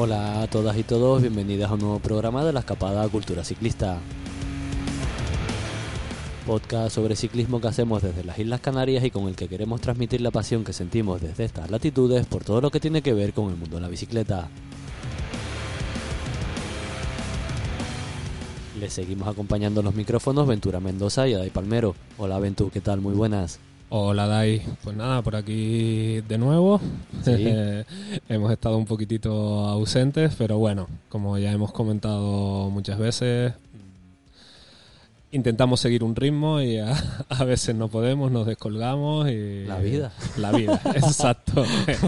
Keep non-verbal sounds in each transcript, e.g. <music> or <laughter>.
Hola a todas y todos, bienvenidas a un nuevo programa de la Escapada Cultura Ciclista. Podcast sobre ciclismo que hacemos desde las Islas Canarias y con el que queremos transmitir la pasión que sentimos desde estas latitudes por todo lo que tiene que ver con el mundo de la bicicleta. Les seguimos acompañando los micrófonos Ventura Mendoza y Adai Palmero. Hola Ventu, ¿qué tal? Muy buenas. Hola Dai, pues nada, por aquí de nuevo. Sí. <laughs> hemos estado un poquitito ausentes, pero bueno, como ya hemos comentado muchas veces, intentamos seguir un ritmo y a, <laughs> a veces no podemos, nos descolgamos y... La vida. La vida, <laughs> exacto,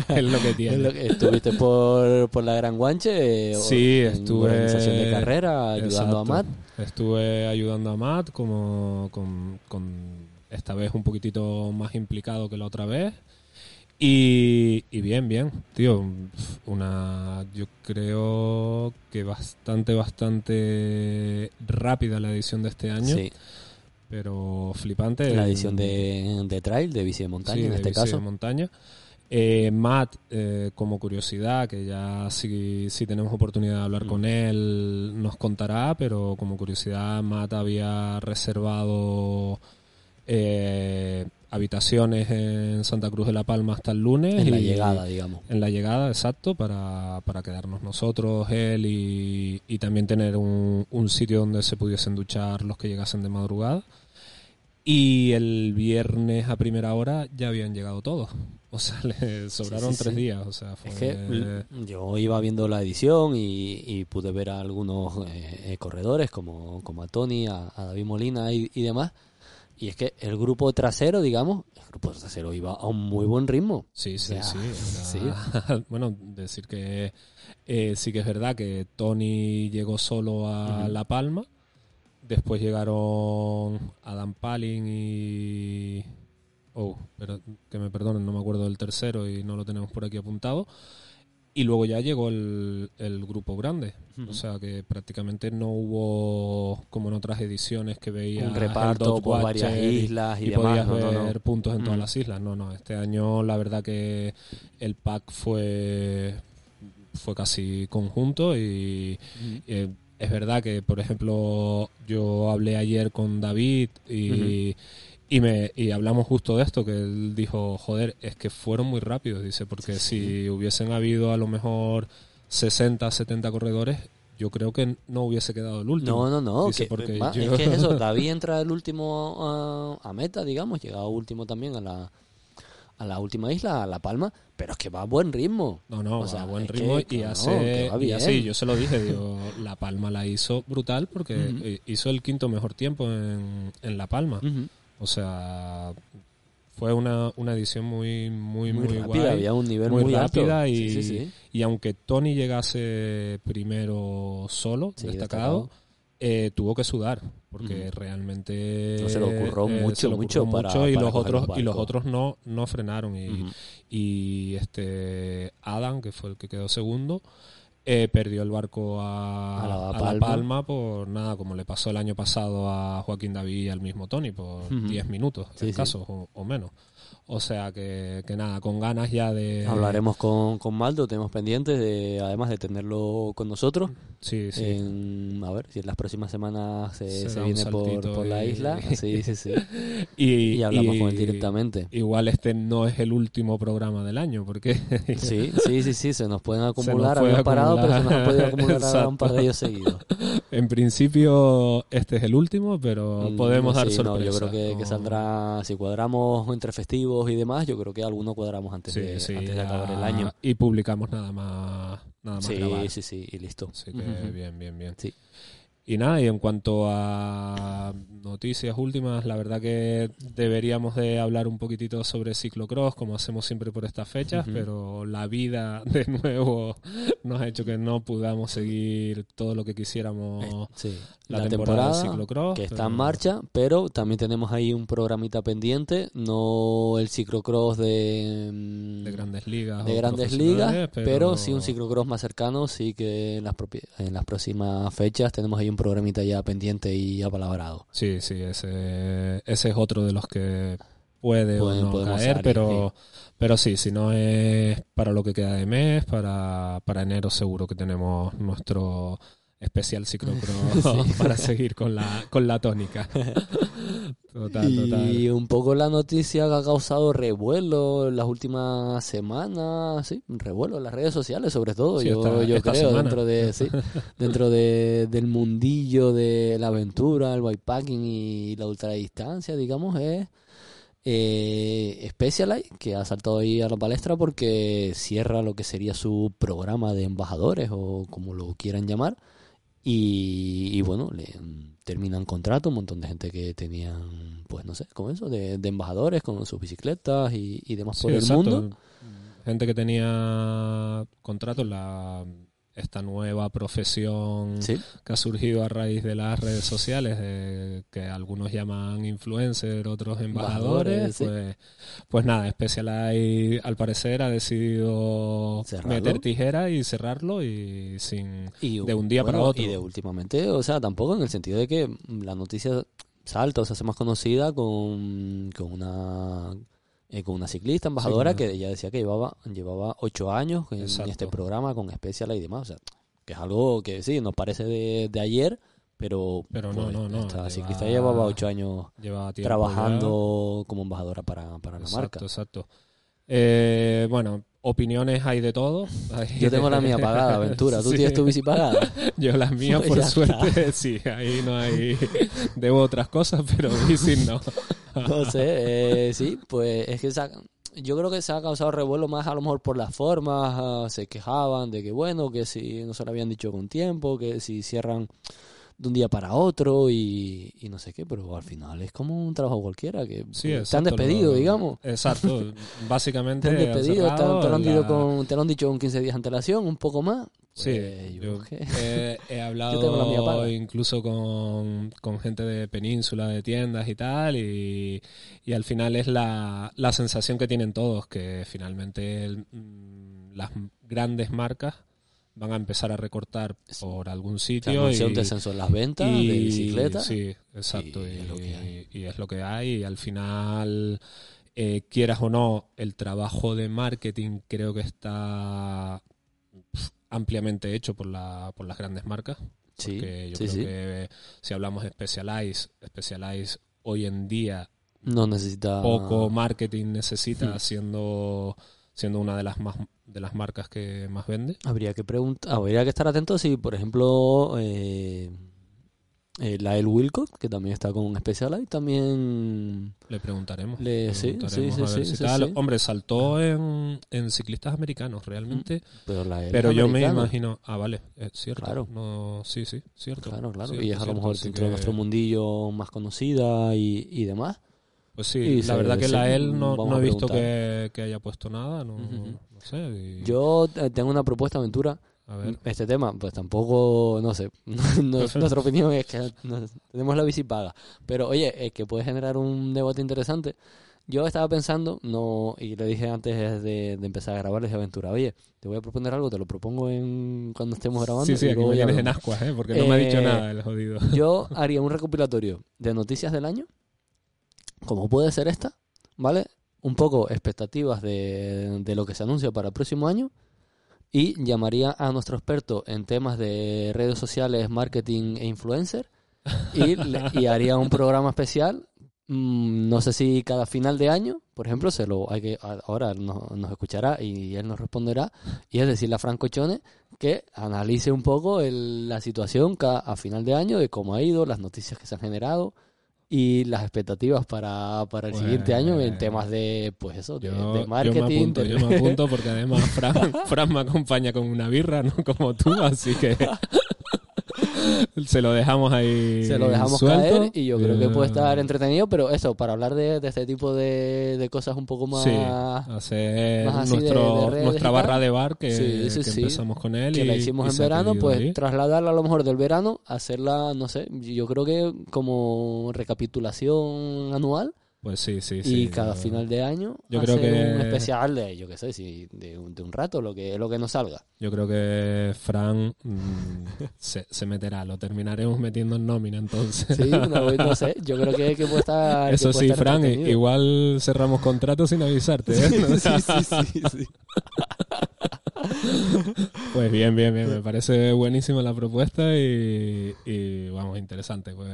es lo que tiene. ¿Estuviste por, por la Gran Guanche? eh, Sí, en estuve- organización de carrera, ayudando a. Matt. Estuve ayudando a Matt como con, con esta vez un poquitito más implicado que la otra vez. Y, y bien, bien, tío, una yo creo que bastante, bastante rápida la edición de este año, Sí, pero flipante. la edición de, de trail, de bici de montaña Sí, en de este bici de caso. montaña. Eh, Matt, eh, como curiosidad, que ya si, si tenemos oportunidad de hablar Mm. con él, nos contará, pero como curiosidad, Matt había reservado eh, habitaciones en Santa Cruz de la Palma hasta el lunes. En la y- llegada, digamos. En la llegada, exacto, para, para quedarnos nosotros, él y, y también tener un, un sitio donde se pudiesen duchar los que llegasen de madrugada. Y el viernes a primera hora ya habían llegado todos. O sea, <laughs> le sobraron sí, tres sí. días. O sea, fue... Es que yo iba viendo la edición y, y pude ver a algunos eh, eh, corredores como, como a Tony, a, a David Molina y, y demás. Y es que el grupo trasero, digamos, el grupo trasero iba a un muy buen ritmo. Sí, sí, O sea, sí. era- <laughs> <laughs> bueno, decir que eh, sí que es verdad que Tony llegó solo a. La Palma. Después llegaron Adam Palin y. Oh, pero que me perdonen, no me acuerdo del tercero y no lo tenemos por aquí apuntado. Y luego ya llegó el, el grupo grande. O sea que prácticamente no hubo, como en otras ediciones que veía un reparto por varias islas y, y demás. podías no, no, ver no. puntos en todas Mm. las islas. No, no, este año la verdad que el pack fue fue casi conjunto y eh, es verdad que, por ejemplo, yo hablé ayer con David y, y, me, y hablamos justo de esto, que él dijo, joder, es que fueron muy rápidos, dice, porque si hubiesen habido a lo mejor 60, 70 corredores, yo creo que no hubiese quedado el último. No, no, no. Dice, que- porque yo- Es que es eso, <laughs> David entra el último a, a meta, digamos, llega último también a la, a la última isla, a La Palma, pero es que va a buen ritmo. No, no, O va sea, a buen ritmo que, y no, hace. va y yo se lo dije, digo, <laughs> La Palma la hizo brutal porque eh, hizo el quinto mejor tiempo en, en La Palma. Ujú. O sea, fue una, una edición muy, muy, muy, Muy, rápida, guay. había un nivel muy muy, rápida alto. y- Sí, sí, sí. Y aunque Tony llegase primero solo, destacado, destacado. eh, tuvo que sudar porque realmente No, se lo ocurrió eh, mucho, se mucho para- y para los otros y los otros no no frenaron y, y este Adam que fue el que quedó segundo eh, perdió el barco a, A La a Palma. Palma por nada como le pasó el año pasado a Joaquín David y al mismo Tony por Ujú. 10 minutos Sí, sí. escasos o, o menos o sea que, que nada con ganas ya de Hablaremos con, con Maldo, tenemos pendientes, de, además de tenerlo con nosotros. sí sí En, a ver, si en las próximas semanas se, Se se viene por, por la y- isla. <laughs> Sí, sí, sí. y, Y hablamos con él y- directamente. Igual este no es el último programa del año, porque <laughs> Sí, sí, sí, sí, se nos pueden nos acumular, puede habían parado, pero se nos han podido acumular un par de ellos seguidos. <laughs> en principio este es el último, pero Mm, podemos dar sí, no, sorpresa. yo creo que, que No- saldrá, si cuadramos entre festivos y demás, yo creo que alguno cuadramos antes, Sí, de, sí, antes de acabar el ah, año. Y publicamos nada más, nada más Sí, grabar. sí, sí, y listo. Así que Ujú. bien, bien, bien. Sí. Y nada, y en cuanto a noticias últimas, la verdad que deberíamos de hablar un poquitito sobre ciclocross, como hacemos siempre por estas fechas, Ujú. pero la vida <laughs> de nuevo nos ha hecho que no podamos seguir todo lo que quisiéramos Eh, sí. la, La, temporada, temporada, de ciclocross. que está en pero- marcha, pero también tenemos ahí un programita pendiente, no el ciclocross de, mm, de grandes ligas. de grandes ligas, profesionales, pero... sí un ciclocross más cercano, sí que en las, en las próximas fechas tenemos ahí un programita ya pendiente y apalabrado. Sí, sí, ese, ese es otro de los que puede Pueden- o no caer, salir, pero, pero sí, si no es para lo que queda de mes, para, para enero seguro que tenemos nuestro especial ciclocross <laughs> <laughs> para seguir con la, con la tónica. <laughs> Total, y total. un poco la noticia que ha causado revuelo en las últimas semanas, sí, revuelo en las redes sociales sobre todo, Sí, yo, esta- yo esta creo, semana. dentro de sí, dentro de, del mundillo de la aventura, el bikepacking y la ultradistancia, digamos, es eh, Specialized, que ha saltado ahí a la palestra porque cierra lo que sería su programa de embajadores o como lo quieran llamar. Y, y bueno, le terminan contrato, un montón de gente que tenían, pues no sé, como eso, de, de embajadores con sus bicicletas y, y demás Sí, por el exacto. mundo. Gente que tenía contratos, la, esta nueva profesión Sí, que ha surgido a raíz de las redes sociales, de que algunos llaman influencer, otros embajadores, sí. pues, pues nada, Specialized al parecer ha decidido Cerrarlo. meter tijera y cerrarlo y sin y, de un día para otro. Y de últimamente, o sea, tampoco en el sentido de que la noticia salta o se hace más conocida con, con una eh, con una ciclista embajadora Sí, que ella decía que llevaba llevaba ocho años en Exacto. este programa con Special y demás, o sea, que es algo que sí, nos parece de, de ayer, pero, Pero no, pues, no, no, esta lleva- ciclista llevaba ocho años lleva trabajando como embajadora para, para la Exacto, marca. exacto. Eh, bueno, opiniones hay de todo. Hay <laughs> Yo tengo la mía pagada, Aventura. ¿Tú <laughs> Sí. tienes tu bici pagada? <laughs> Yo mías, Pues por suerte, sí. Ahí no hay. Debo otras cosas, pero bici no. No sé, eh, sí, pues es que yo creo que se ha causado revuelo más a lo mejor por las formas, ah, se quejaban de que bueno, que si no se lo habían dicho con tiempo, que si cierran de un día para otro y, y no sé qué, pero al final es como un trabajo cualquiera, que Sí, te han despedido, lo- digamos. Exacto. <laughs> Básicamente. Te han despedido, te, han- te lo han la- con, te lo han dicho con 15 días de antelación, un poco más. Sí, Pues, yo he, <laughs> hablado incluso con, con gente de península, de tiendas y tal, y, y al final es la, la sensación que tienen todos, que finalmente el- mm, las grandes marcas van a empezar a recortar por algún Se sitio anunció un y, descenso en las ventas y- de bicicletas. Sí, exacto. y Y, es lo que hay. y es lo que hay. Y al final, eh, quieras o no, el trabajo de marketing creo que está ampliamente hecho por, la, por las grandes marcas. Sí, Que yo sí, creo sí. que si hablamos de Specialized, Specialized hoy en día No necesita... poco marketing necesita Hmm. Siendo una de las más de las marcas que más vende. Habría que preguntar, habría que estar atento si, por ejemplo, eh, eh, la El Wilcott, que también está con Specialized, también Le preguntaremos. Le- Le sí, preguntaremos sí, sí, si tal. Hombre, saltó en, en ciclistas americanos realmente. pero la El Pero yo me imagino. Ah, vale, es cierto. Claro. No, sí, sí, cierto. Claro, claro. Cierto, y es a lo mejor dentro de nuestro mundillo más conocida y, y demás. Pues sí, la verdad que la él no, vamos no a he visto que, que haya puesto nada. No, Ujú. no sé. y- Yo eh, tengo una propuesta, Aventura. a ver. Este tema, pues tampoco, no sé. <laughs> No- nuestra opinión es que no- tenemos la bici paga. Pero oye, es que puede generar un debate interesante. Yo estaba pensando, no y le dije antes de, de empezar a grabar, le dije a Aventura, oye, te voy a proponer algo, te lo propongo en cuando estemos grabando. Sí, sí, aquí me ya tienes en ascuas, ¿eh? porque no me ha dicho Eh, nada el jodido. Yo <laughs> haría un recopilatorio de noticias del año, como puede ser esta, ¿vale? Un poco expectativas de, de lo que se anuncia para el próximo año y llamaría a nuestro experto en temas de redes sociales, marketing e influencer y, <laughs> haría un programa especial. mm, No sé si cada final de año, por ejemplo, se lo hay que ahora nos, nos escuchará y él nos responderá. Y es decirle a Franco Chone que analice un poco el- la situación a final de año de cómo ha ido, las noticias que se han generado y las expectativas para, para el Pues, siguiente año en temas de, pues eso, de, Yo, de yo me marketing. apunto, de- yo me apunto porque <laughs> además Fran, Fran me acompaña con una birra, no como tú, así que <laughs> se lo dejamos ahí. se lo dejamos suelto. caer y yo creo que puede estar Eh, entretenido, pero eso, para hablar de, de este tipo de, de cosas un poco más... Sí, hacer más así de- nuestro, de nuestra barra de bar que, Sí, sí, que sí. empezamos con él que y la hicimos y en verano, pues trasladarla a lo mejor del verano, hacerla, no sé, yo creo que como recapitulación anual Pues sí, sí, y sí. cada yo- final de año yo creo que- un especial de, yo qué sé, si de, un- de un rato, lo que, lo que nos salga. Yo creo que Fran mm, <laughs> se, se meterá, lo terminaremos metiendo en nómina entonces. Sí, no, no <laughs> sé, yo creo que, que puede estar... que Eso puede sí, estar Fran, igual cerramos contrato sin avisarte. ¿eh? <laughs> sí, sí, sí, sí. <laughs> Pues bien, bien, bien. Me parece buenísima la propuesta y, y, vamos, interesante. Pues,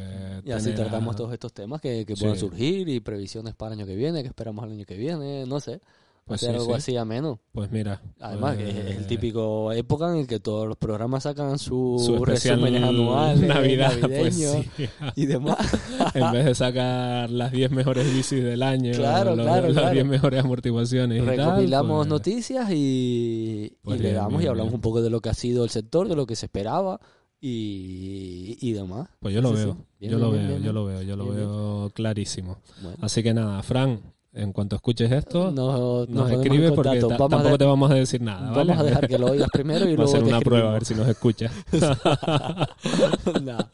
Y así a- tratamos todos estos temas que, que Sí. puedan surgir y previsiones para el año que viene, que esperamos al año que viene, no sé. Pues hacer sí, algo sí. así ameno. Pues mira. Además, pues, es el típico época en el que todos los programas sacan sus su resúmenes anuales, Navidad, pues sí. y demás. <laughs> en vez de sacar las 10 mejores bicis del año, Claro, los- claro, las claro. 10 mejores amortiguaciones y tal, Recopilamos pues, noticias y, Pues y le bien, damos y hablamos bien. un poco de lo que ha sido el sector, de lo que se esperaba y, y demás. Pues yo lo veo, yo lo veo, yo lo veo, yo lo veo clarísimo. Bueno, Así que nada, Fran, en cuanto escuches esto, nos, nos nos escribe porque Vamos, a, tampoco de- te vamos a decir nada, ¿vale? vamos a dejar que lo oigas primero y <laughs> a luego ser te una prueba a ver escribimos. si nos escucha. <laughs> Nah.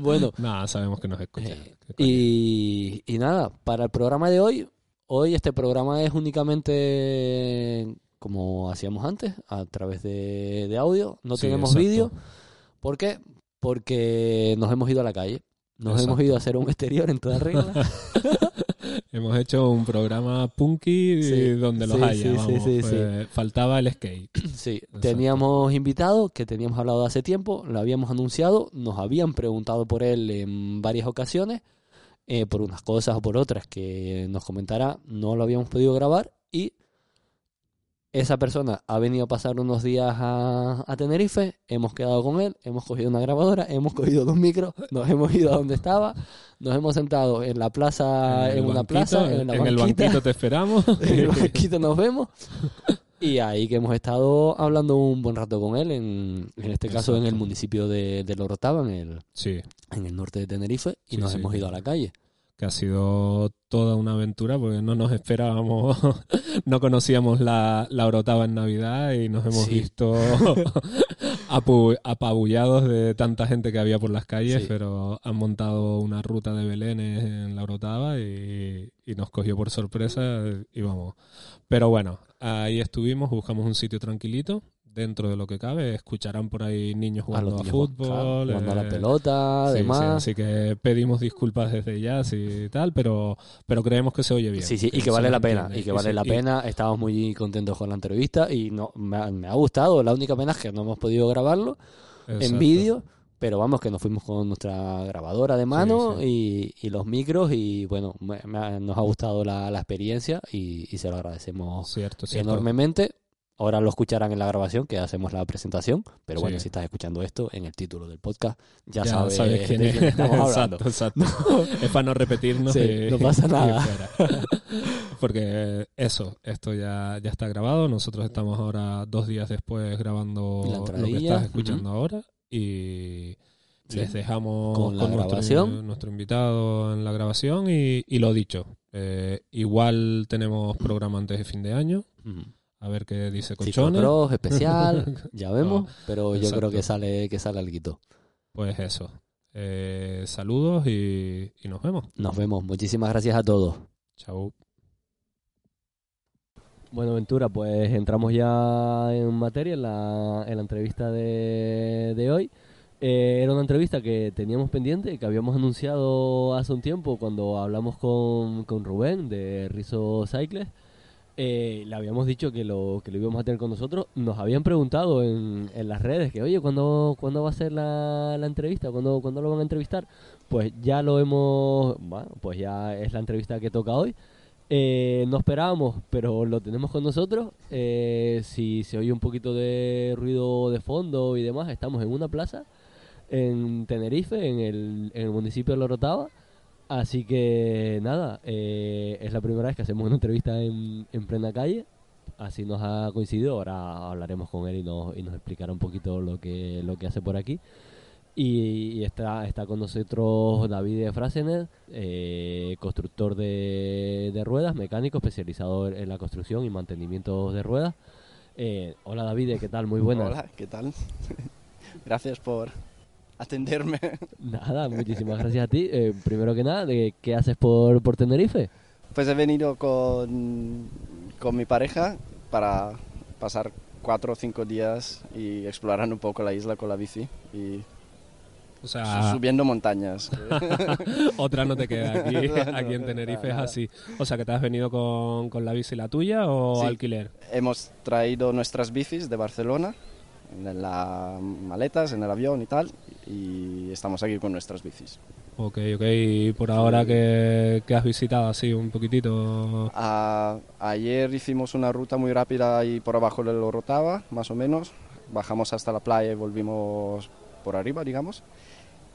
Bueno, nada, sabemos que nos escucha. Eh, y, y nada, para el programa de hoy, hoy este programa es únicamente como hacíamos antes, a través de, de audio. No Sí, tenemos vídeo. ¿Por qué? Porque nos hemos ido a la calle. Nos Exacto. hemos ido a hacer un exterior en toda regla. <laughs> Hemos hecho un programa punky Sí, donde los sí, haya, sí, vamos, pues, faltaba el skate. <clears throat> Sí, Exacto. teníamos invitado que teníamos hablado hace tiempo, lo habíamos anunciado, nos habían preguntado por él en varias ocasiones, eh, por unas cosas o por otras que nos comentará, no lo habíamos podido grabar y esa persona ha venido a pasar unos días a, a Tenerife, hemos quedado con él, hemos cogido una grabadora, hemos cogido dos micros, nos hemos ido a donde estaba, nos hemos sentado en la plaza, en, una banquito, plaza, en, la el banquita. banquito te esperamos. <laughs> En el banquito nos vemos. Y ahí que hemos estado hablando un buen rato con él, en, en este caso en el municipio de, de Lorotava, en el, sí, en el norte de Tenerife, y Sí, nos sí. hemos ido a la calle. Que ha sido toda una aventura porque no nos esperábamos, <laughs> no conocíamos la, la Orotava en Navidad y nos hemos Sí. visto <laughs> apabullados de tanta gente que había por las calles, Sí. pero han montado una ruta de Belénes en la Orotava y, y nos cogió por sorpresa y vamos. Pero bueno, ahí estuvimos, buscamos un sitio tranquilito. Dentro de lo que cabe, escucharán por ahí niños jugando a, fútbol, claro, jugando a la eh, pelota, Sí, sí, además. así que pedimos disculpas desde ya y tal, pero, pero creemos que se oye bien. Sí, sí, y que vale la pena, entiende. y que vale sí, la y- pena. Estamos muy contentos con la entrevista y no me ha, me ha gustado. La única pena es que no hemos podido grabarlo en vídeo, pero vamos que nos fuimos con nuestra grabadora de mano Sí, Y, y los micros y bueno, me- me ha- nos ha gustado la, la experiencia y, y se lo agradecemos Cierto, cierto. enormemente. Ahora lo escucharán en la grabación que hacemos la presentación, pero bueno, Sí. si estás escuchando esto en el título del podcast, ya, Ya sabes, sabes quién de es. quién estamos <laughs> hablando. exacto, exacto. es para no repetirnos. Sí, y- no pasa nada. <laughs> Porque eso, esto ya, ya está grabado. Nosotros estamos ahora dos días después grabando lo que estás escuchando ahora y Sí. les dejamos Con la nuestro- grabación. Nuestro, invitado en la grabación y, y lo dicho. eh, igual tenemos programa antes de fin de año. A ver qué dice Colchones. Cross, especial, <laughs> ya vemos, pero yo exacto. creo que sale que sale algo. Pues eso. Eh, saludos y, y nos vemos. Nos vemos, muchísimas gracias a todos. Chao. Bueno, Ventura, pues entramos ya en materia en la, en la entrevista de, de hoy. Eh, era una entrevista que teníamos pendiente, que habíamos anunciado hace un tiempo cuando hablamos con, con Rubén de Rizo Cycles. Eh, le habíamos dicho que lo, que lo íbamos a tener con nosotros. Nos habían preguntado en, las redes que, oye, ¿cuándo, ¿cuándo va a ser la, la entrevista? ¿Cuándo, ¿Cuándo lo van a entrevistar? Pues ya lo hemos... Bueno, pues ya es la entrevista que toca hoy. Eh, no esperábamos, pero lo tenemos con nosotros. Eh, si se oye un poquito de ruido de fondo y demás, estamos en una plaza en Tenerife, en el, en el municipio de Lorotava. Así que nada, eh, es la primera vez que hacemos una entrevista en, en plena calle. Así nos ha coincidido. Ahora hablaremos con él y nos, y nos explicará un poquito lo que, lo que hace por aquí. Y, está, está con nosotros David Frasener, eh, constructor de, de ruedas, mecánico especializado en la construcción y mantenimiento de ruedas. Eh, hola David, ¿qué tal? Muy buenas. Hola, ¿qué tal? <laughs> Gracias por atenderme. <laughs> Nada, muchísimas gracias a ti. Eh, primero que nada, ¿de ¿qué haces por, por Tenerife? Pues he venido con, con mi pareja para pasar cuatro o cinco días y explorando un poco la isla con la bici y O sea, subiendo montañas. <laughs> <laughs> otra no te queda aquí, en Tenerife es así. O sea, que te has venido con, con la bici la tuya o Sí. alquiler. Hemos traído nuestras bicis de Barcelona en las maletas, en el avión y tal, y estamos aquí con nuestras bicis. Ok, ok. Y por ahora que, has visitado así un poquitito. A- ayer hicimos una ruta muy rápida ahí por abajo del Orotava, más o menos. Bajamos hasta la playa y volvimos por arriba, digamos.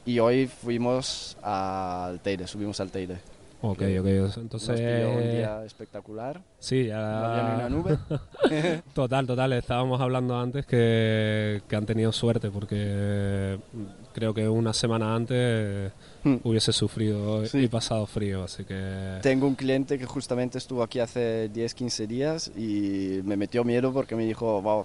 Y hoy fuimos al Teide, subimos al Teide. Ok, ok. Entonces. un día espectacular. Sí, No ya. una nube. <laughs> Total, total. Estábamos hablando antes que, que han tenido suerte porque creo que una semana antes. Hubiese sufrido Sí. y pasado frío, así que... Tengo un cliente que justamente estuvo aquí hace 10, 15 días y me metió miedo porque me dijo, "Wow,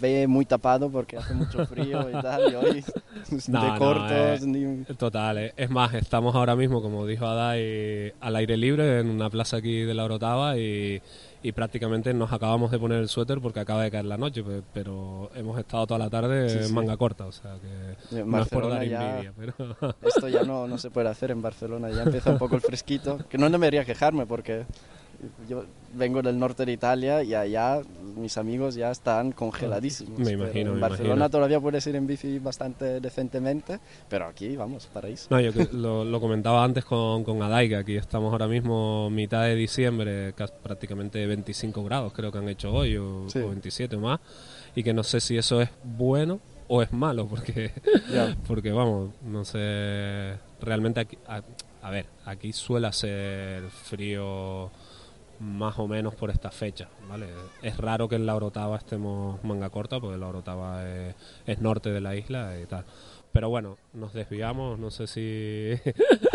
ve muy tapado porque hace mucho frío y tal, y hoy <laughs> No, de no, cortos, eh, ni... Total, eh. es más, estamos ahora mismo, como dijo Adai, al aire libre en una plaza aquí de la Orotava y, y prácticamente nos acabamos de poner el suéter porque acaba de caer la noche, pe- pero hemos estado toda la tarde Sí, en sí. manga corta, o sea que En no es por dar envidia, pero... Esto ya no, no se puede hacer en Barcelona, ya empieza un poco el fresquito, que no debería quejarme porque yo vengo del norte de Italia y allá mis amigos ya están congeladísimos. Me imagino, En me Barcelona imagino. todavía puedes ir en bici bastante decentemente, pero aquí, vamos, paraíso. No, yo que- lo, lo comentaba antes con, con Adai, que aquí estamos ahora mismo mitad de diciembre, cas- prácticamente 25 grados creo que han hecho hoy, o, Sí. o 27 o más, y que no sé si eso es bueno o es malo, porque, Ya. <laughs> porque vamos, no sé, realmente aquí, a, a ver, aquí suele hacer frío más o menos por esta fecha, ¿vale? Es raro que en la Orotava estemos manga corta, porque la Orotava es, norte de la isla y tal. Pero bueno, nos desviamos, no sé si,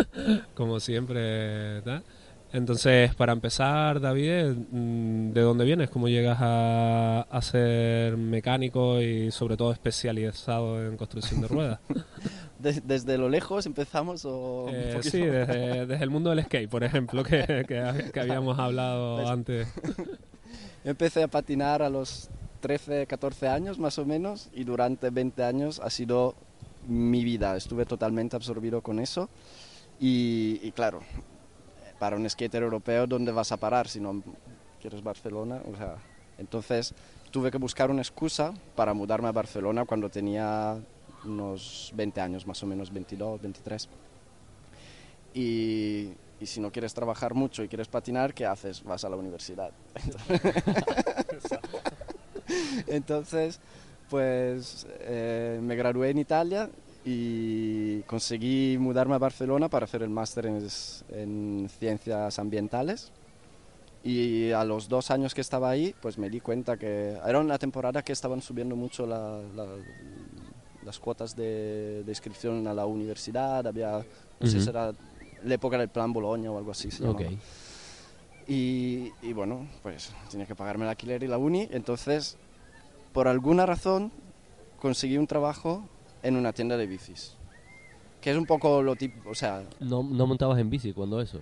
<laughs> como siempre, tal. Entonces, para empezar, David, mm, ¿de dónde vienes? ¿Cómo llegas a, a ser mecánico y sobre todo especializado en construcción de ruedas? <laughs> De- desde lo lejos empezamos o Eh, sí, desde, desde el mundo del skate, por ejemplo, que, que, que habíamos hablado Pues- antes. <laughs> Yo empecé a patinar a los 13, 14 años más o menos y durante 20 años ha sido mi vida. Estuve totalmente absorbido con eso y, y claro, para un skater europeo, ¿dónde vas a parar si no quieres Barcelona? O sea, entonces tuve que buscar una excusa para mudarme a Barcelona cuando tenía unos 20 años, más o menos 22, 23. Y, y si no quieres trabajar mucho y quieres patinar, ¿qué haces? Vas a la universidad. <laughs> Entonces, pues eh, me gradué en Italia y conseguí mudarme a Barcelona para hacer el máster en, en ciencias ambientales. Y a los dos años que estaba ahí, pues me di cuenta que era una temporada que estaban subiendo mucho la- la- las cuotas de, de inscripción a la universidad. Había, no sé si era la época del plan Boloña o algo así. se. Y, y bueno, pues tenía que pagarme el alquiler y la uni. Entonces, por alguna razón, conseguí un trabajo en una tienda de bicis. Que es un poco lo típico, o sea, No, no montabas en bici cuando eso.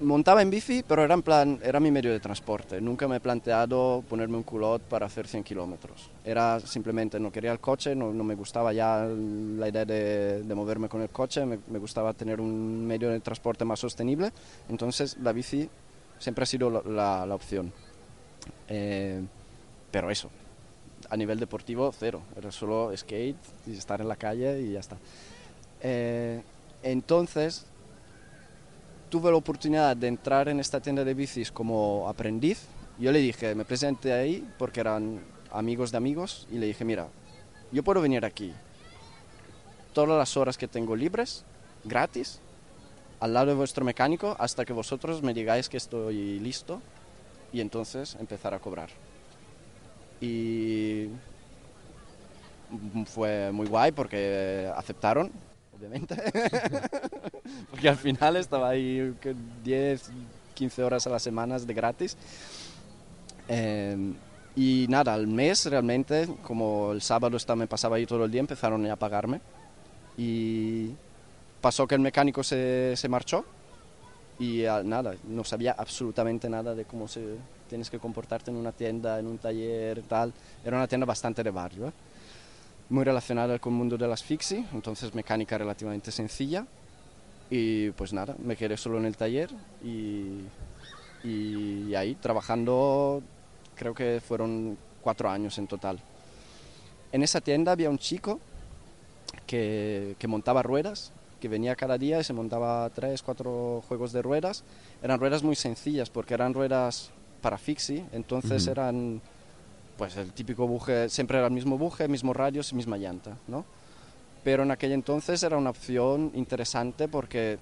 montaba en bici, pero era en plan, era mi medio de transporte. Nunca me he planteado ponerme un culot para hacer 100 kilómetros. Era simplemente, no quería el coche, no, no me gustaba ya la idea de, de moverme con el coche, me, me gustaba tener un medio de transporte más sostenible. Entonces la bici siempre ha sido la, la- la opción. Eh, pero eso, a nivel deportivo, cero. Era solo skate y estar en la calle y ya está. Eh, entonces, tuve la oportunidad de entrar en esta tienda de bicis como aprendiz. Yo le dije, me presenté ahí porque eran amigos de amigos y le dije, mira, yo puedo venir aquí todas las horas que tengo libres, gratis, al lado de vuestro mecánico hasta que vosotros me digáis que estoy listo y entonces empezar a cobrar. Y fue muy guay porque aceptaron, obviamente. <laughs> porque al final estaba ahí que 10, 15 horas a las semanas de gratis. Eh, y nada, al mes realmente, como el sábado estaba, me pasaba ahí todo el día, empezaron a pagarme. Y pasó que el mecánico se, se marchó y ah, nada, no sabía absolutamente nada de cómo se tienes que comportarte en una tienda, en un taller, tal. Era una tienda bastante de barrio, ¿eh? muy relacionada con el mundo de las fixie, entonces mecánica relativamente sencilla. Y pues nada, me quedé solo en el taller y, y ahí trabajando, creo que fueron cuatro años en total. En esa tienda había un chico que, que montaba ruedas que venía cada día y se montaba tres, cuatro juegos de ruedas. Eran ruedas muy sencillas porque eran ruedas para fixie, entonces eran pues el típico buje, siempre era el mismo buje, mismo radios y misma llanta, ¿no? Pero en aquel entonces era una opción interesante porque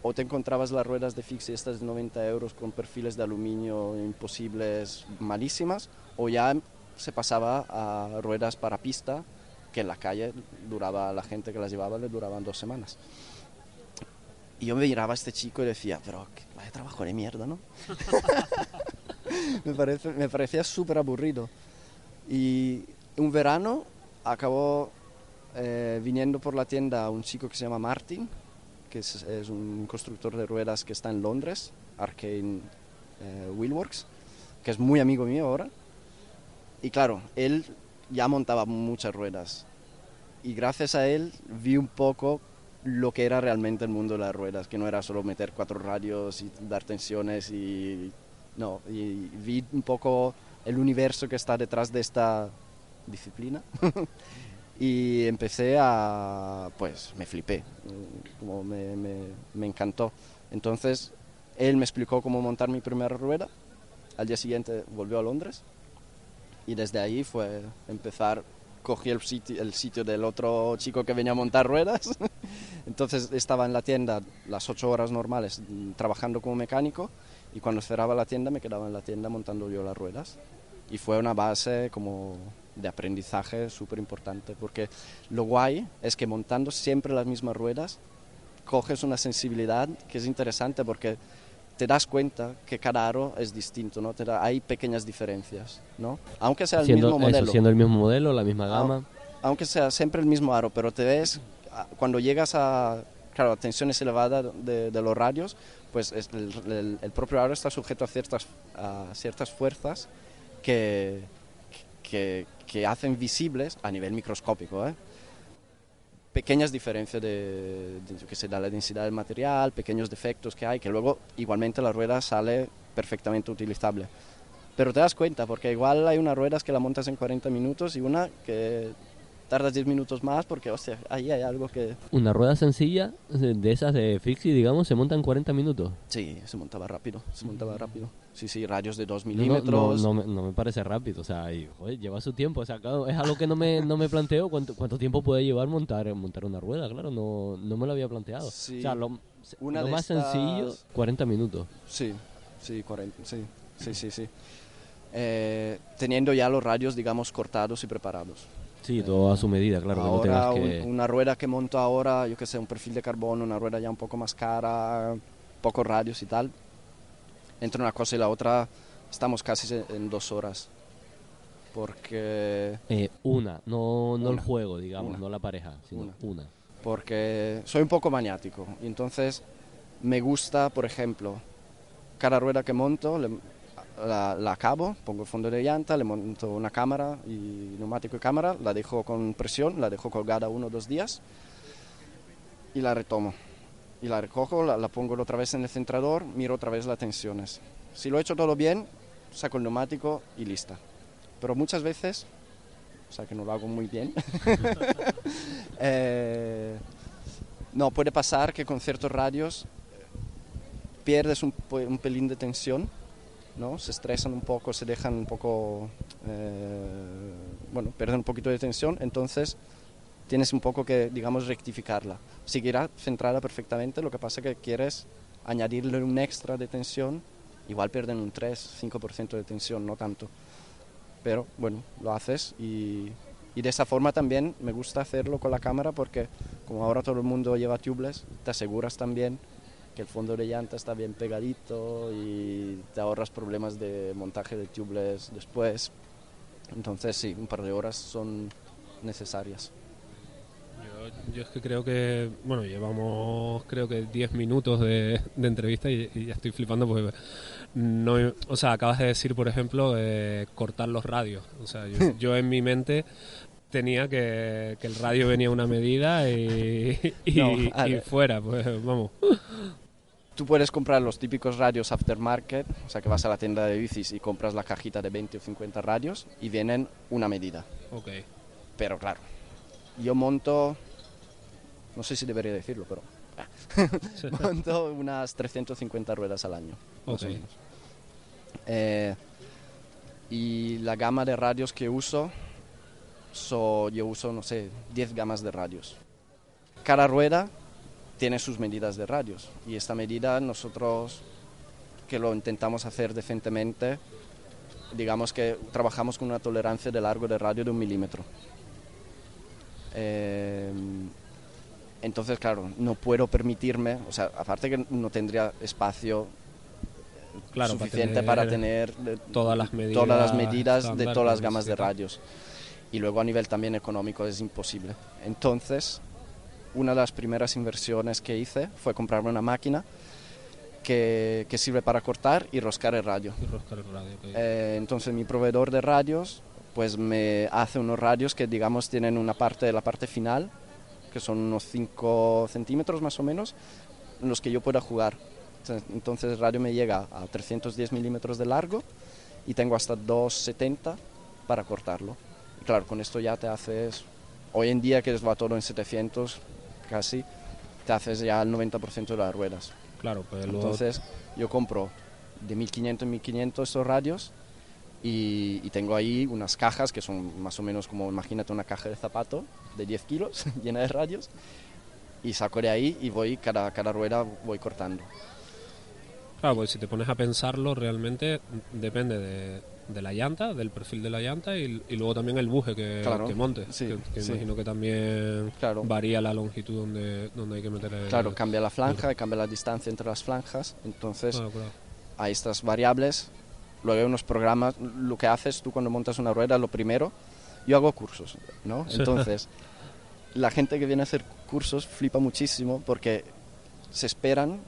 o te encontrabas las ruedas de fixie estas de 90 euros con perfiles de aluminio imposibles, malísimas, o ya se pasaba a ruedas para pista que en la calle duraba, la gente que las llevaba le duraban dos semanas. Y yo me miraba a este chico y decía, pero vaya trabajo de mierda, ¿no? <laughs> me, parece, me parecía súper aburrido. Y un verano acabó eh, viniendo por la tienda un chico que se llama Martin, que es, es un constructor de ruedas que está en Londres, Arcane eh, Wheelworks, que es muy amigo mío ahora. Y claro, él ya montaba muchas ruedas. Y gracias a él vi un poco lo que era realmente el mundo de las ruedas, que no era solo meter cuatro radios y dar tensiones y no, y vi un poco el universo que está detrás de esta disciplina. <laughs> y empecé a, pues me flipé, como me, me, me, encantó. Entonces él me explicó cómo montar mi primera rueda, al día siguiente volvió a Londres y desde ahí fue empezar, cogí el sitio, el sitio del otro chico que venía a montar ruedas, <laughs> entonces estaba en la tienda las ocho horas normales mm, trabajando como mecánico y cuando cerraba la tienda me quedaba en la tienda montando yo las ruedas. Y fue una base como de aprendizaje súper importante porque lo guay es que montando siempre las mismas ruedas coges una sensibilidad que es interesante porque te das cuenta que cada aro es distinto, ¿no? Te da, hay pequeñas diferencias, ¿no? Aunque sea el siendo, mismo modelo. Eso, siendo el mismo modelo, la misma gama. Aunque sea siempre el mismo aro, pero te ves, cuando llegas a, claro, a tensiones elevadas de, de los radios, pues es el, el, el, propio aro está sujeto a ciertas, a ciertas fuerzas que, que, que hacen visibles a nivel microscópico, ¿eh? Pequeñas diferencias de, de, que se da la densidad del material, pequeños defectos que hay, que luego igualmente la rueda sale perfectamente utilizable. Pero te das cuenta, porque igual hay unas ruedas que la montas en 40 minutos y una que tardas 10 minutos más porque, hostia, ahí hay algo que... Una rueda sencilla de esas de fixie, digamos, se monta en 40 minutos. Sí, se montaba rápido, se montaba rápido. Sí, sí, radios de 2 milímetros. No, no, no, me, no, me, parece rápido, o sea, y, joder, lleva su tiempo. O sea, claro, es algo que no me, no me planteo cuánto, cuánto tiempo puede llevar montar, montar una rueda, claro, no, no me lo había planteado. Sí, o sea, lo, una lo más estas... sencillo, 40 minutos. Sí, sí, 40, sí, sí, sí. sí. Eh, teniendo ya los radios, digamos, cortados y preparados. Sí, todo a su medida, claro. Ahora, que no que... Un, una rueda que monto ahora, yo que sé, un perfil de carbono, una rueda ya un poco más cara, pocos radios y tal. Entre una cosa y la otra estamos casi en dos horas. Porque... Eh, una, no, no una. el juego, digamos, una. no la pareja, sino una. una. Porque soy un poco maniático y entonces me gusta, por ejemplo, cada rueda que monto, le, la, la, acabo, pongo el fondo de llanta, le monto una cámara y neumático y cámara, la dejo con presión, la dejo colgada uno o dos días y la retomo. Y la recojo, la, pongo otra vez en el centrador, miro otra vez las tensiones. Si lo he hecho todo bien, saco el neumático y lista. Pero muchas veces, o sea que no lo hago muy bien, <laughs> eh, no, puede pasar que con ciertos radios pierdes un pelín de tensión ¿no? se estresan un poco, se dejan un poco, eh, bueno, pierden un poquito de tensión, entonces tienes un poco que, digamos, rectificarla. Seguirá centrada perfectamente, lo que pasa que quieres añadirle un extra de tensión, igual pierden un 3-5% de tensión, no tanto. Pero bueno, lo haces y, y de esa forma también me gusta hacerlo con la cámara porque como ahora todo el mundo lleva tubeless, te aseguras también que el fondo de llanta está bien pegadito y te ahorras problemas de montaje de tubeless después. Entonces sí, un par de horas son necesarias. Yo yo es que creo que, bueno, llevamos creo que 10 minutos de, entrevista y, ya estoy flipando porque no, o sea, acabas de decir, por ejemplo, eh, cortar los radios. O sea, yo, <laughs> en mi mente tenía que, el radio venía una medida y, y, fuera, pues vamos. Tú puedes comprar los típicos radios aftermarket, o sea que vas a la tienda de bicis y compras la cajita de 20 o 50 radios y vienen una medida. Ok. Pero claro, yo monto, no sé si debería decirlo, pero <laughs> <laughs> monto unas 350 ruedas al año. Eh, y la gama de radios que uso, yo uso, no sé, 10 gamas de radios. Cada rueda tiene sus medidas de radios y esta medida nosotros que lo intentamos hacer decentemente, digamos que trabajamos con una tolerancia de largo de radio de un milímetro. Eh, entonces, claro, no puedo permitirme, o sea, aparte que no tendría espacio suficiente para tener, todas, las medidas, todas las medidas de todas las gamas de radios. Y luego a nivel también económico es imposible. Entonces, una de las primeras inversiones que hice fue comprarme una máquina que, que sirve para cortar y roscar el radio. Eh, entonces mi proveedor de radios pues me hace unos radios que digamos tienen una parte de la parte final, que son unos 5 centímetros más o menos, en los que yo pueda jugar. Entonces el radio me llega a 310 milímetros de largo y tengo hasta 270 para cortarlo. Y claro, con esto ya te haces, hoy en día que va todo en 700 casi, te haces ya el 90% de las ruedas. Claro, pues Entonces yo compro de 1500 en 1500 esos radios y, tengo ahí unas cajas que son más o menos como, imagínate una caja de zapato de 10 kilos <laughs> llena de radios y saco de ahí y voy, cada, cada rueda voy cortando. Claro, pues si te pones a pensarlo, realmente depende de, de la llanta, del perfil de la llanta y, luego también el buje que, que montes. que, imagino que también varía la longitud donde, donde hay que meter el. Claro, cambia la flanja, cambia la distancia entre las franjas. Entonces, hay estas variables Luego hay unos programas, lo que haces tú cuando montas una rueda, lo primero, yo hago cursos, ¿no? Entonces, la gente que viene a hacer cursos flipa muchísimo porque se esperan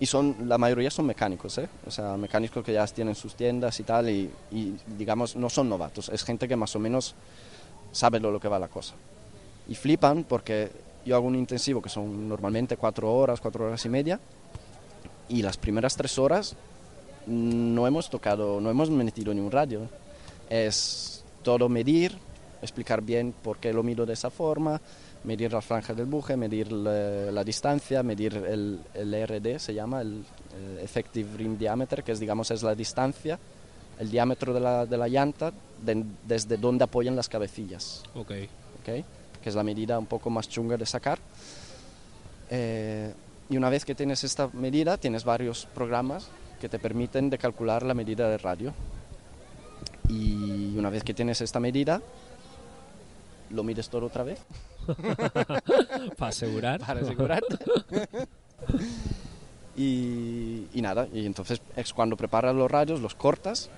y son la mayoría son mecánicos, ¿eh? O sea, mecánicos que ya tienen sus tiendas y tal y, digamos no son novatos, es gente que más o menos sabe lo, lo que va la cosa. Y flipan porque yo hago un intensivo que son normalmente cuatro horas, cuatro horas y media y las primeras tres horas no hemos tocado, no hemos metido ni un radio. Es todo medir, explicar bien por qué lo mido de esa forma, medir la franja del buje, medir la, distancia, medir el, el, RD, se llama, el, Effective Rim Diameter, que es, digamos, es la distancia, el diámetro de la, de la llanta desde donde apoyan las cabecillas. Okay. Okay, que es la medida un poco más chunga de sacar. Eh, y una vez que tienes esta medida, tienes varios programas que te permiten de calcular la medida de radio. Y una vez que tienes esta medida, lo mides todo otra vez. <laughs> Para asegurar. <laughs> Para asegurar. <laughs> y, y, nada, y entonces es cuando preparas los radios, los cortas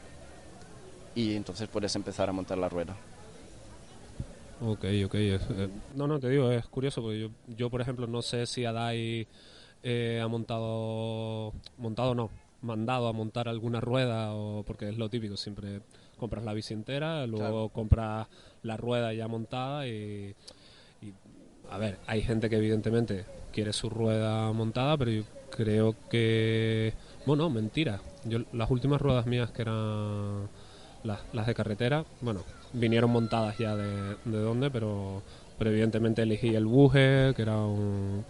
y entonces puedes empezar a montar la rueda. Ok, ok. Eh, no, no, te digo, es curioso porque yo, yo por ejemplo, no sé si Adai eh, ha montado, montado no, mandado a montar alguna rueda o porque es lo típico, siempre compras la bici entera, luego compras la rueda ya montada y, a ver, hay gente que evidentemente quiere su rueda montada, pero yo creo que bueno, mentira. Yo las últimas ruedas mías que eran las, las de carretera, bueno, vinieron montadas ya de, de dónde, pero pero evidentemente elegí el buje, que era un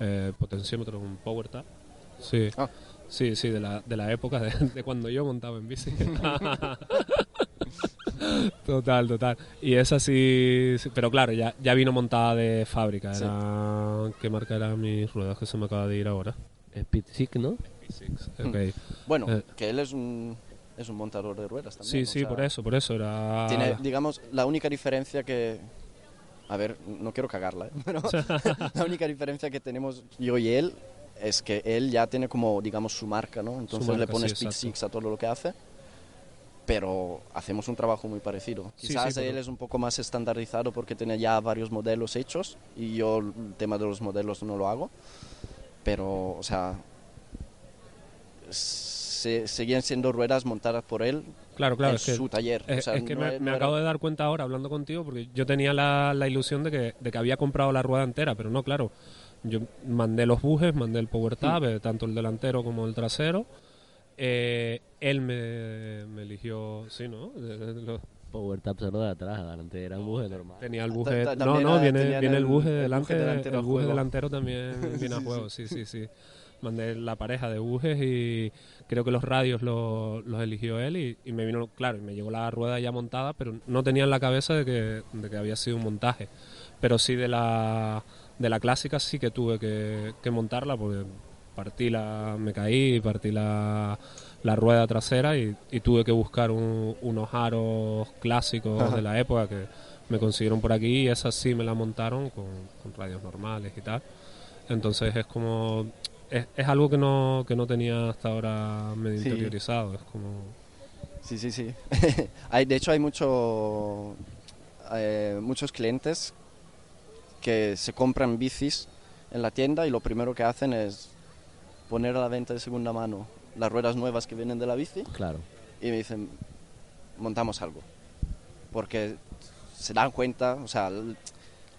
eh, potenciómetro, un power tap. Sí. Ah. Sí, sí, de la, de la época de, cuando yo montaba en bici. <laughs> <laughs> total, total. Y esa sí, pero claro, ya, ya vino montada de fábrica. Era, ¿Qué marca eran mis ruedas que se me acaba de ir ahora? Speed Six, ¿no? Speed Six, okay. Bueno, eh. que él es un, es un montador de ruedas también. Sí, sí, por eso, por eso. Era... Tiene, digamos, la única diferencia que... A ver, no quiero cagarla, ¿eh? <laughs> pero la única diferencia que tenemos yo y él es que él ya tiene como, digamos, su marca, ¿no? Entonces le pone Speed Six a todo lo que hace. Pero hacemos un trabajo muy parecido. Sí, Quizás sí, pero- él es un poco más estandarizado porque tiene ya varios modelos hechos y yo el tema de los modelos no lo hago, pero, o sea, se, seguían siendo ruedas montadas por él Claro, claro, en es que, su taller. es, o sea, es que no me, e- me acabo era- de dar cuenta ahora hablando contigo porque yo tenía la, la ilusión de que, de que había comprado la rueda entera, pero no, claro. Yo mandé los bujes, mandé el power tab, eh, tanto el delantero como el trasero. Eh, él me, me eligió, sí, ¿no? De- de- lo- Power tap solo de atrás, adelante era un buje normal. tenía el Ta- buje. ta- No, no, ah, viene, viene el el- buje el delante. buje delantero el buje delantero también <laughs> viene a juego, sí, sí, sí. Mandé la pareja de bujes y creo que los radios lo- los eligió él y, y me vino, claro, y me llegó la rueda ya montada, pero no tenía en la cabeza de que, de que había sido un montaje. Pero sí de la, de la clásica sí que tuve que, que montarla porque partí la, me caí, partí la, la rueda trasera y, y tuve que buscar un- unos aros clásicos Ajá. de la época que me consiguieron por aquí y esas sí me la montaron con, con radios normales y tal. Entonces es como... Es, es algo que no, que no tenía hasta ahora medio Sí. interiorizado. Es como... Sí, sí, sí. <laughs> hay, de hecho, hay mucho, eh, muchos clientes que se compran bicis en la tienda y lo primero que hacen es poner a la venta de segunda mano las ruedas nuevas que vienen de la bici Claro. y me dicen, montamos algo. Porque se dan cuenta, o sea,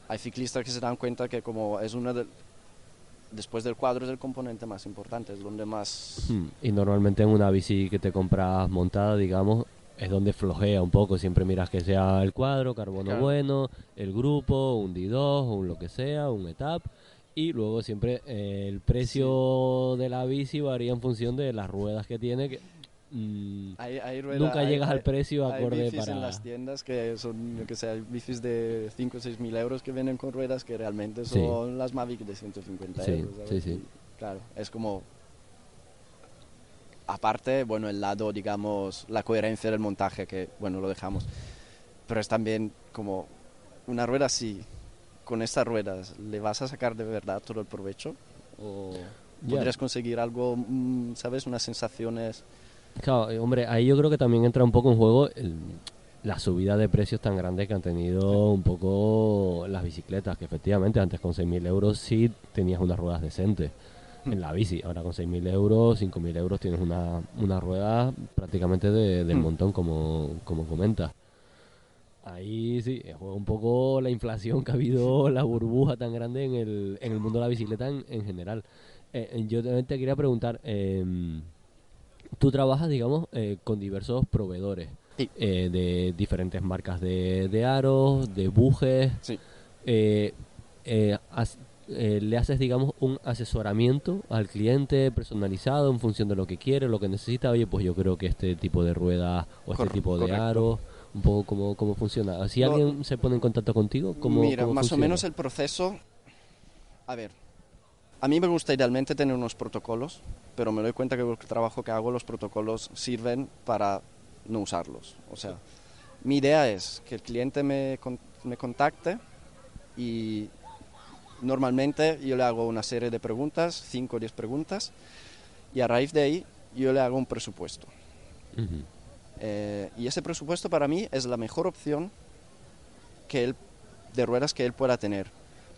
hay ciclistas que se dan cuenta que como es una de, después del cuadro es el componente más importante, es donde más... Hmm, Y normalmente en una bici que te compras montada, digamos, es donde flojea un poco. Siempre miras que sea el cuadro, carbono Claro. bueno, el grupo, un D2, un lo que sea, un etap. Y luego siempre eh, el precio de la bici varía en función de las ruedas que tiene. Que, mm, Hay- hay rueda- nunca hay- llegas al precio Hay acorde bicis para... en las tiendas que son, yo que hay bicis de 5 o 6 mil euros que vienen con ruedas que realmente Sí. son las Mavic de 150 Sí, euros. ¿sabes? sí, sí. Y, claro, es como... Aparte, bueno, el lado, digamos, la coherencia del montaje, que, bueno, lo dejamos. Pero es también como una rueda así, con estas ruedas, ¿le vas a sacar de verdad todo el provecho? ¿O podrías conseguir algo, mm, sabes, unas sensaciones... Claro, eh, hombre, ahí yo creo que también entra un poco en juego el- la subida de precios tan grande que han tenido un poco las bicicletas, que efectivamente antes con 6.000 euros sí tenías unas ruedas decentes en la bici, ahora con 6.000 euros, 5.000 euros tienes una, una rueda prácticamente de- del Mm. montón, como, como comentas. Ahí sí, eh, juega un poco la inflación que ha habido, <laughs> la burbuja tan grande en el, en el mundo de la bicicleta en, en general. Eh, eh, yo también te quería preguntar, em, tú trabajas, digamos, eh, con diversos proveedores Sí. eh, de diferentes marcas de, de aros, de bujes. Sí. Eh, eh, eh, le haces, digamos, un asesoramiento al cliente personalizado en función de lo que quiere, lo que necesita. Oye, pues yo creo que este tipo de rueda o este tipo de correcto. aro, un poco cómo, cómo funciona. Si No, alguien se pone en contacto contigo, ¿cómo Mira, cómo más funciona? o menos el proceso. A ver, a mí me gusta idealmente tener unos protocolos, pero me doy cuenta que el trabajo que hago, los protocolos sirven para no usarlos. O sea, mi idea es que el cliente me, me contacte y normalmente yo le hago una serie de preguntas, 5 o 10 preguntas, y a raíz de ahí yo le hago un presupuesto. Ujú. Eh, y ese presupuesto para mí es la mejor opción que él, de ruedas que él pueda tener,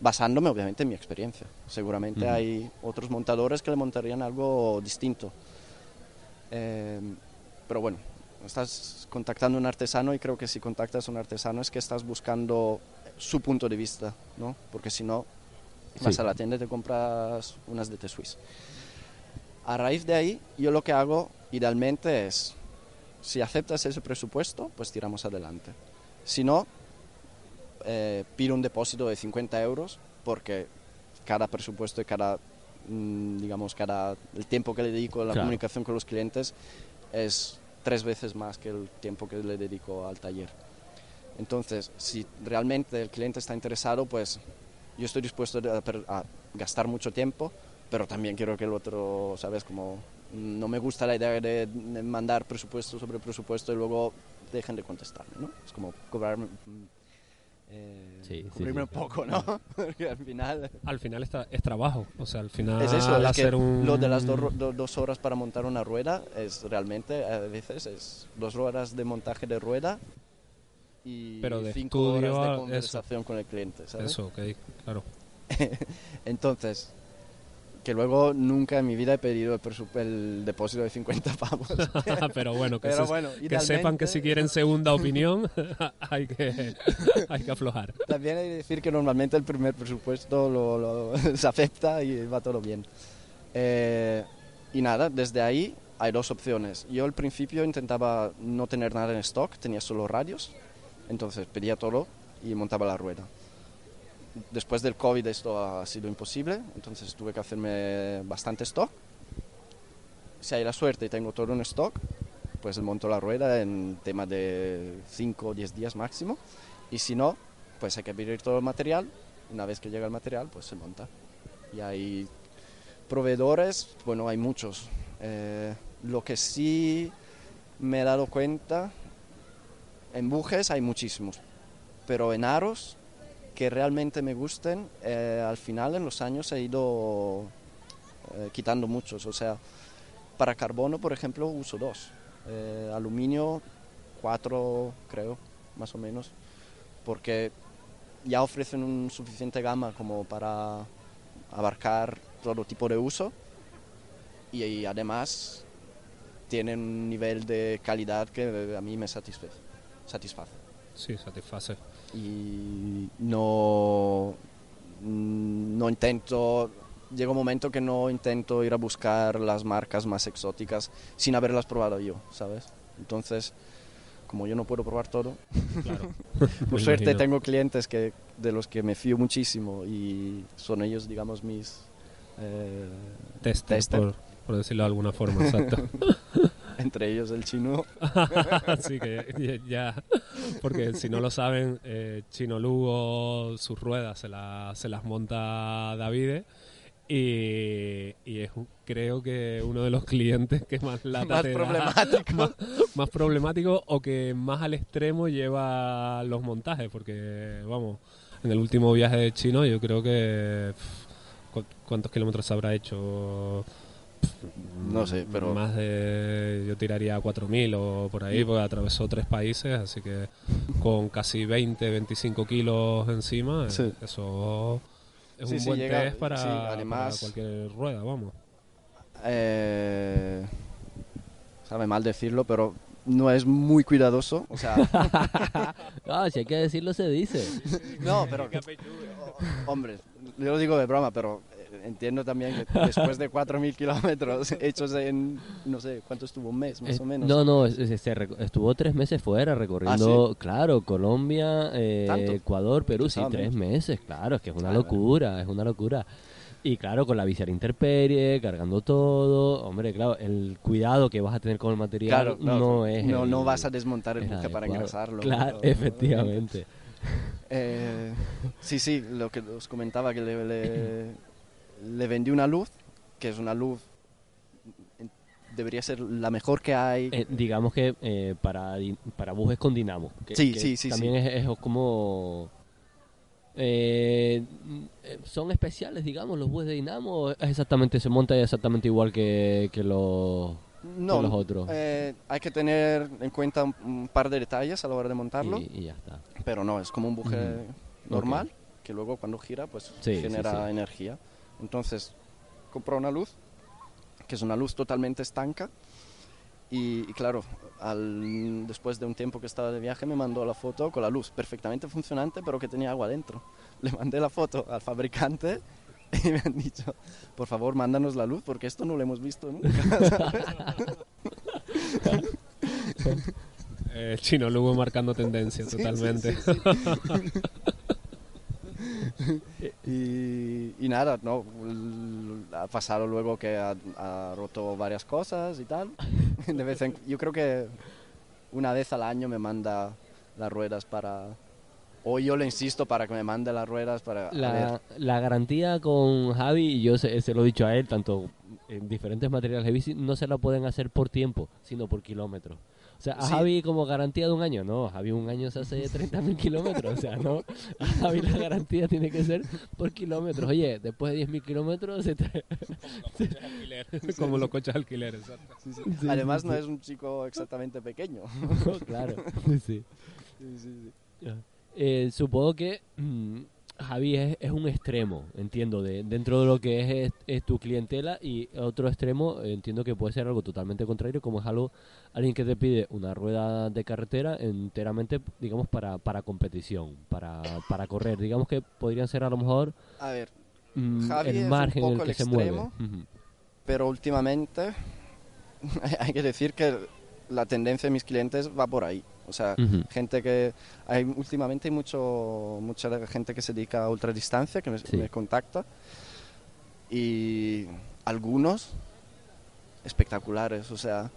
basándome obviamente en mi experiencia. Seguramente Ujú. hay otros montadores que le montarían algo distinto. Eh, pero bueno, estás contactando a un artesano y creo que si contactas a un artesano es que estás buscando su punto de vista, ¿no? Porque si no, vas Sí. a la tienda y te compras unas de T-Swiss. A raíz de ahí, yo lo que hago idealmente es, si aceptas ese presupuesto, pues tiramos adelante. Si no, eh, pido un depósito de 50 euros porque cada presupuesto y cada, mm, digamos, cada, el tiempo que le dedico a la Claro. comunicación con los clientes es tres veces más que el tiempo que le dedico al taller. Entonces, si realmente el cliente está interesado, pues yo estoy dispuesto a gastar mucho tiempo, pero también quiero que el otro, ¿sabes? Como no me gusta la idea de, mandar presupuesto sobre presupuesto y luego dejen de contestarme, ¿no? Es como cobrarme. mm, eh, Sí, sí, cubrirme sí. un poco, ¿no? <laughs> Porque al final Al final está, es trabajo. O sea, al final es eso, es que hacer un... lo de las dos, ro- do- dos horas para montar una rueda es realmente, a veces, es dos horas de montaje de rueda y Pero de cinco horas de eso. conversación con el cliente, ¿sabes? Eso, ok, claro. <laughs> Entonces, que luego nunca en mi vida he pedido el, el depósito de 50 pavos. <laughs> Pero bueno, que, Pero se- bueno, que sepan que si quieren segunda opinión <laughs> hay que, <laughs> hay que aflojar. También hay que decir que normalmente el primer presupuesto lo, lo- se acepta y va todo bien. Eh, y nada, desde ahí hay dos opciones. Yo al principio intentaba no tener nada en stock, tenía solo radios, entonces pedía todo y montaba la rueda. Después del COVID esto ha sido imposible, entonces tuve que hacerme bastante stock. Si hay la suerte y tengo todo en stock, pues monto la rueda en tema de 5 o 10 días máximo. Y si no, pues hay que pedir todo el material. Una vez que llega el material, pues se monta. Y hay proveedores, bueno, hay muchos. Eh, lo que sí me he dado cuenta, en bujes hay muchísimos, pero en aros que realmente me gusten, eh, al final en los años he ido eh, quitando muchos. O sea, para carbono, por ejemplo, uso dos. Eh, aluminio, cuatro, creo, más o menos, porque ya ofrecen un suficiente gama como para abarcar todo tipo de uso y, y además tienen un nivel de calidad que a mí me satisface. satisface. Sí, satisface. Y no, mm, no intento, llega un momento que no intento ir a buscar las marcas más exóticas sin haberlas probado yo, ¿sabes? Entonces, como yo no puedo probar todo, Claro. <laughs> por suerte tengo clientes que, de los que me fío muchísimo y son ellos, digamos, mis... eh, Tester, Tester. Por, por decirlo de alguna forma, exacto. <laughs> entre ellos el chino. <laughs> Así que ya, ya- porque si no lo saben, eh, Chino Lugo sus ruedas se, la- se las monta Davide y, y es creo que uno de los clientes que más lata Más te da, problemático. más, más problemático o que más al extremo lleva los montajes, porque vamos, en el último viaje de Chino yo creo que pff, ¿cu- ¿cuántos kilómetros habrá hecho? No sé, pero... Más de. Yo tiraría a 4.000 o por ahí, porque atravesó tres países, así que con casi 20, 25 kilos encima, Sí. eso es Sí, un sí, buen llega- test para, sí, además- para cualquier rueda, vamos. eh, sabe mal decirlo, pero no es muy cuidadoso. O sea, <laughs> si hay que decirlo, se dice. <laughs> no, pero... Hombre, yo lo digo de broma, pero entiendo también que <laughs> después de 4.000 kilómetros hechos en, no sé, ¿cuánto estuvo? Un mes, más Eh, o menos. No, no, es- es- se reco- estuvo tres meses fuera recorriendo, claro, Colombia, eh. Ecuador, Perú, sí, tres meses, claro, es que es una Ah, locura, es una locura. Y claro, con la visiera interperie, cargando todo, hombre, claro, el cuidado que vas a tener con el material Claro, no, no es... no, no vas a desmontar el buque para engrasarlo. Claro, pero- efectivamente. Eh, sí, sí, lo que os comentaba, que le, le, <laughs> le vendí una luz, que es una luz, debería ser la mejor que hay. Eh, digamos que eh, para, para bujes con dinamo. que- Sí, que sí, sí, También Es, es como... eh, eh, son especiales, digamos, los bujes de dinamo. Es exactamente, se monta exactamente igual que, que los... no, los otros. eh, hay que tener en cuenta un, par de detalles a la hora de montarlo, Y, y ya está. pero no, es como un buje Ujú. normal, que luego cuando gira pues sí, genera sí. energía. Entonces, compró una luz, que es una luz totalmente estanca, y, y claro, al, después de un tiempo que estaba de viaje me mandó la foto con la luz perfectamente funcionante, pero que tenía agua dentro. <laughs> Le mandé la foto al fabricante y me han dicho, por favor, mándanos la luz porque esto no lo hemos visto nunca. <laughs> Eh, Chino Lugo marcando tendencia totalmente. <laughs> <laughs> y, y nada, no, ha pasado luego que ha, ha roto varias cosas y tal. <laughs> De vez en, yo creo que una vez al año me manda las ruedas para... O yo le insisto para que me mande las ruedas para... La, la garantía con Javi, y yo se, se lo he dicho a él, tanto en diferentes materiales de bici, no se la pueden hacer por tiempo, sino por kilómetros. O sea, a Sí. Javi como garantía de un año, no, Javi un año se hace <laughs> 30.000 kilómetros, o sea, no, a Javi la garantía tiene que ser por kilómetros. Oye, después de 10.000 kilómetros se te... Como los coches alquiler, exacto. Sí, sí. Además no es un chico exactamente pequeño. <laughs> claro, sí. Eh, supongo que mm, Javi es, es un extremo, entiendo, de, dentro de lo que es, es- es tu clientela y otro extremo entiendo que puede ser algo totalmente contrario, como es algo alguien que te pide una rueda de carretera enteramente, digamos, para, para competición, para, para correr. Digamos que podrían ser a lo mejor A ver, mm, Javi el margen en el que el se mueve. pero últimamente <laughs> hay que decir que la tendencia de mis clientes va por ahí. O sea, Ujú. gente que hay últimamente hay mucho mucha gente que se dedica a ultradistancia que me, Sí. me contacta y algunos espectaculares, o sea,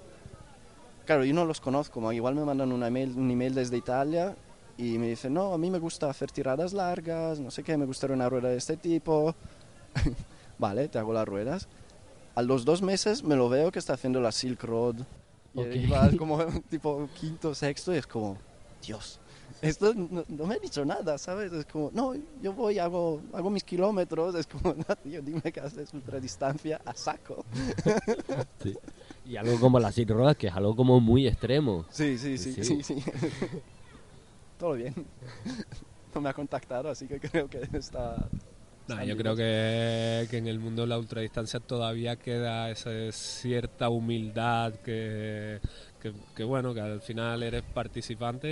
claro, yo no los conozco, igual me mandan un email, un email desde Italia y me dicen, no, a mí me gusta hacer tiradas largas, no sé qué, me gustaría una rueda de este tipo. <laughs> vale, te hago las ruedas. A los dos meses me lo veo que está haciendo la Silk Road. Y Ok. iba <laughs> como <laughs> tipo quinto, sexto y es como, Dios, esto no, no me ha dicho nada, ¿sabes? Es como, no, yo voy, hago, hago mis kilómetros, <laughs> es como, no, tío, dime que haces ultradistancia a saco. Sí. Y algo como la Silk Road, que es algo como muy extremo. Sí, sí, sí, Sí. sí, sí. Todo bien. No me ha contactado, así que creo que está... Está yo creo que, que en el mundo de la ultradistancia todavía queda esa cierta humildad que, que, que, bueno, que al final eres participante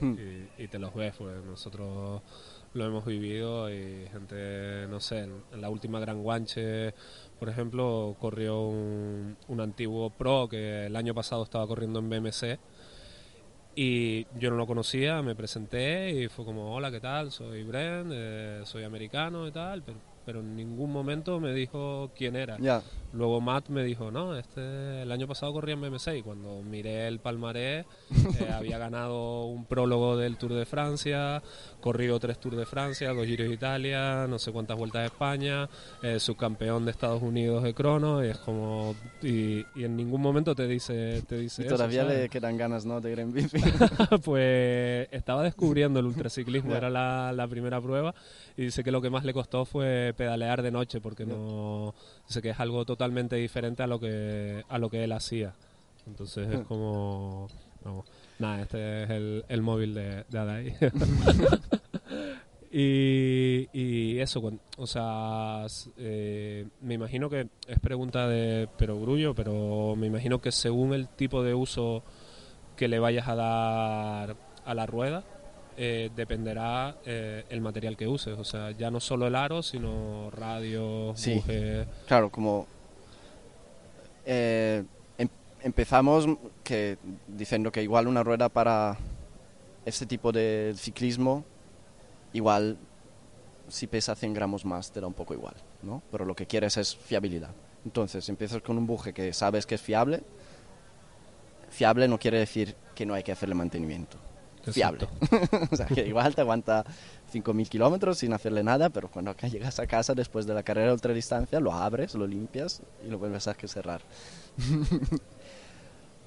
y, Hmm. y- y te los ves. Pues nosotros lo hemos vivido y gente, no sé, en, en la última Gran Guanche, por ejemplo, corrió un, un antiguo pro que el año pasado estaba corriendo en BMC. Y yo no lo conocía, me presenté y fue como, hola, ¿qué tal? Soy Brent, eh, soy americano y tal, pero, pero en ningún momento me dijo quién era. Ya, Luego Matt me dijo, no, este el año pasado corría en BM6. Cuando miré el palmarés, <laughs> eh, había ganado un prólogo del Tour de Francia, corrido tres Tours de Francia, dos Giros de Italia, no sé cuántas vueltas de España, eh, subcampeón de Estados Unidos de crono, y es como... Y, y en ningún momento te dice, te dice y eso, todavía ¿sabes? le quedan ganas, ¿no? De ir en bici. <laughs> pues estaba descubriendo el ultraciclismo, <laughs> Ya. era la, la primera prueba y dice que lo que más le costó fue pedalear de noche porque no dice que es algo totalmente diferente a lo que a lo que él hacía. Entonces es <laughs> como vamos, nada, este es el, el móvil de, de Adai. <laughs> Y, y eso, o sea, eh, me imagino que es pregunta de perogrullo, pero me imagino que según el tipo de uso que le vayas a dar a la rueda, eh, dependerá eh, el material que uses. O sea, ya no solo el aro, sino radio, Sí. buje. Claro, como eh, empezamos que diciendo que igual una rueda para este tipo de ciclismo, igual si pesa 100 gramos más te da un poco igual, ¿no? Pero lo que quieres es fiabilidad. Entonces empiezas con un buje que sabes que es fiable. Fiable no quiere decir que no hay que hacerle mantenimiento. Fiable. <laughs> o sea, que igual te aguanta 5.000 kilómetros sin hacerle nada, pero cuando acá llegas a casa después de la carrera de ultradistancia, lo abres, lo limpias y lo vuelves a cerrar. <laughs>